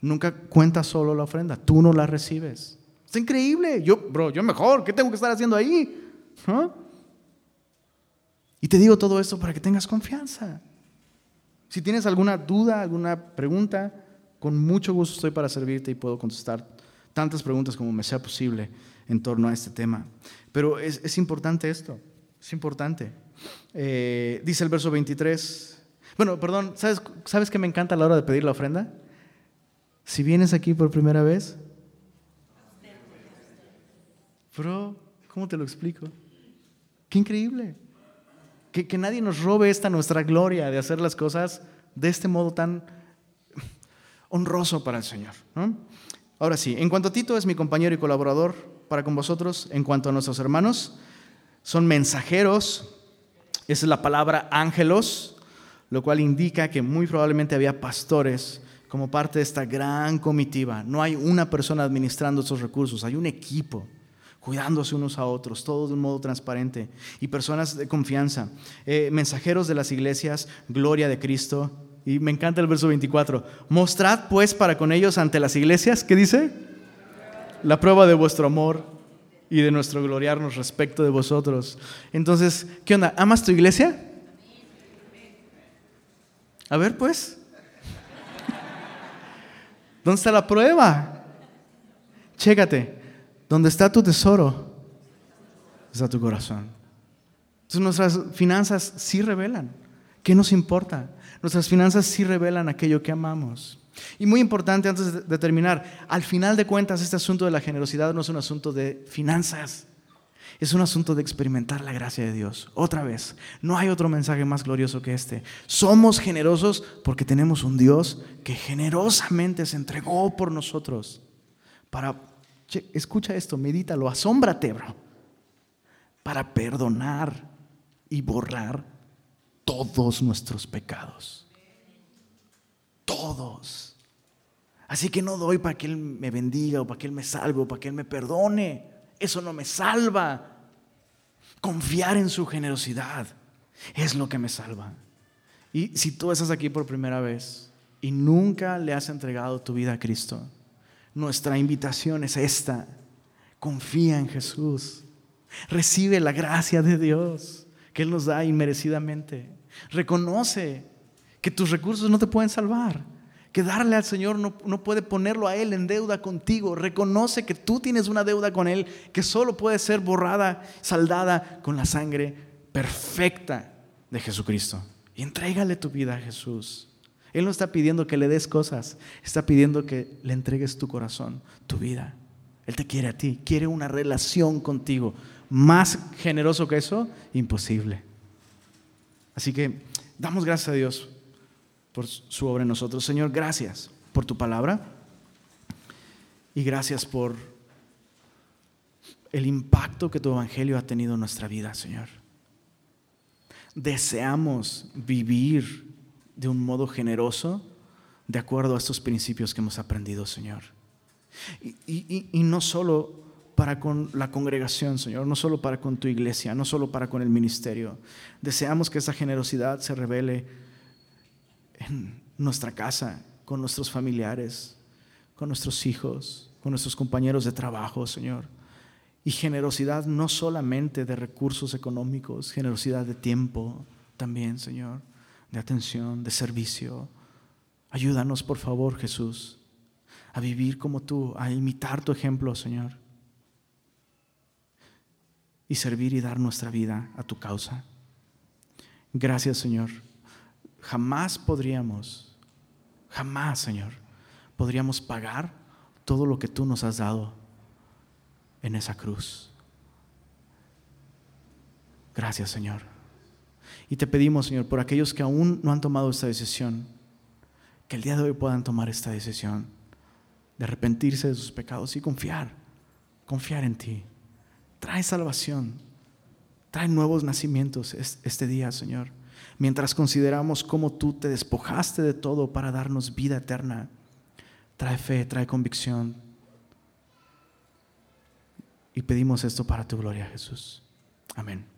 Nunca cuenta solo la ofrenda, tú no la recibes. Es increíble. Yo, bro, yo mejor, ¿qué tengo que estar haciendo ahí? ¿Ah? Y te digo todo esto para que tengas confianza. Si tienes alguna duda, alguna pregunta, con mucho gusto estoy para servirte y puedo contestar tantas preguntas como me sea posible en torno a este tema. Pero es, importante esto, es importante. Eh, dice el verso 23. Bueno, perdón, ¿sabes, ¿sabes qué me encanta a la hora de pedir la ofrenda? Si vienes aquí por primera vez, bro, ¿cómo te lo explico? Qué increíble. Que, que nadie nos robe esta nuestra gloria de hacer las cosas de este modo tan honroso para el Señor. Ahora sí, en cuanto a Tito es mi compañero y colaborador para con vosotros, en cuanto a nuestros hermanos, son mensajeros, esa es la palabra ángelos, lo cual indica que muy probablemente había pastores como parte de esta gran comitiva. No hay una persona administrando estos recursos, hay un equipo cuidándose unos a otros, todo de un modo transparente, y personas de confianza, eh, mensajeros de las iglesias, gloria de Cristo, y me encanta el verso 24. Mostrad pues para con ellos ante las iglesias, ¿qué dice? La prueba de vuestro amor y de nuestro gloriarnos respecto de vosotros. Entonces, ¿qué onda? ¿Amas tu iglesia? A ver pues. ¿Dónde está la prueba? Chécate. ¿Dónde está tu tesoro? Está tu corazón. Entonces nuestras finanzas sí revelan. ¿Qué nos importa? Nuestras finanzas sí revelan aquello que amamos. Y muy importante antes de terminar, al final de cuentas este asunto de la generosidad no es un asunto de finanzas, es un asunto de experimentar la gracia de Dios. Otra vez, no hay otro mensaje más glorioso que este. Somos generosos porque tenemos un Dios que generosamente se entregó por nosotros. Para, escucha esto, medítalo, asómbrate, bro. Para perdonar y borrar todos nuestros pecados. Todos. Así que no doy para que Él me bendiga o para que Él me salve o para que Él me perdone. Eso no me salva. Confiar en su generosidad es lo que me salva. Y si tú estás aquí por primera vez y nunca le has entregado tu vida a Cristo, nuestra invitación es esta. Confía en Jesús. Recibe la gracia de Dios que Él nos da inmerecidamente. Reconoce que tus recursos no te pueden salvar que darle al Señor no, no, puede ponerlo a Él en deuda contigo. Reconoce que tú tienes una deuda con Él que solo puede ser borrada, saldada con la sangre perfecta de Jesucristo. Y entrégale tu vida a Jesús. Él no está pidiendo que le des cosas, está pidiendo que le entregues tu corazón, tu vida. Él te quiere a ti, quiere una relación contigo. Más generoso que eso, imposible. Así que damos gracias a Dios por su obra en nosotros. Señor, gracias por tu palabra y gracias por el impacto que tu evangelio ha tenido en nuestra vida, Señor. Deseamos vivir de un modo generoso de acuerdo a estos principios que hemos aprendido, Señor. Y, y no solo para con la congregación, Señor, no solo para con tu iglesia, no solo para con el ministerio. Deseamos que esa generosidad se revele en nuestra casa, con nuestros familiares, con nuestros hijos, con nuestros compañeros de trabajo, Señor. Y generosidad no solamente de recursos económicos, generosidad de tiempo también, Señor, de atención, de servicio. Ayúdanos, por favor, Jesús, a vivir como tú, a imitar tu ejemplo, Señor. Y servir y dar nuestra vida a tu causa. Gracias, Señor jamás podríamos, jamás, Señor, podríamos pagar todo lo que tú nos has dado en esa cruz. Gracias, Señor. Y te pedimos, Señor, por aquellos que aún no han tomado esta decisión, que el día de hoy puedan tomar esta decisión de arrepentirse de sus pecados y confiar, confiar en ti. Trae salvación, trae nuevos nacimientos este día, Señor mientras consideramos cómo tú te despojaste de todo para darnos vida eterna. Trae fe, trae convicción. Y pedimos esto para tu gloria, Jesús. Amén.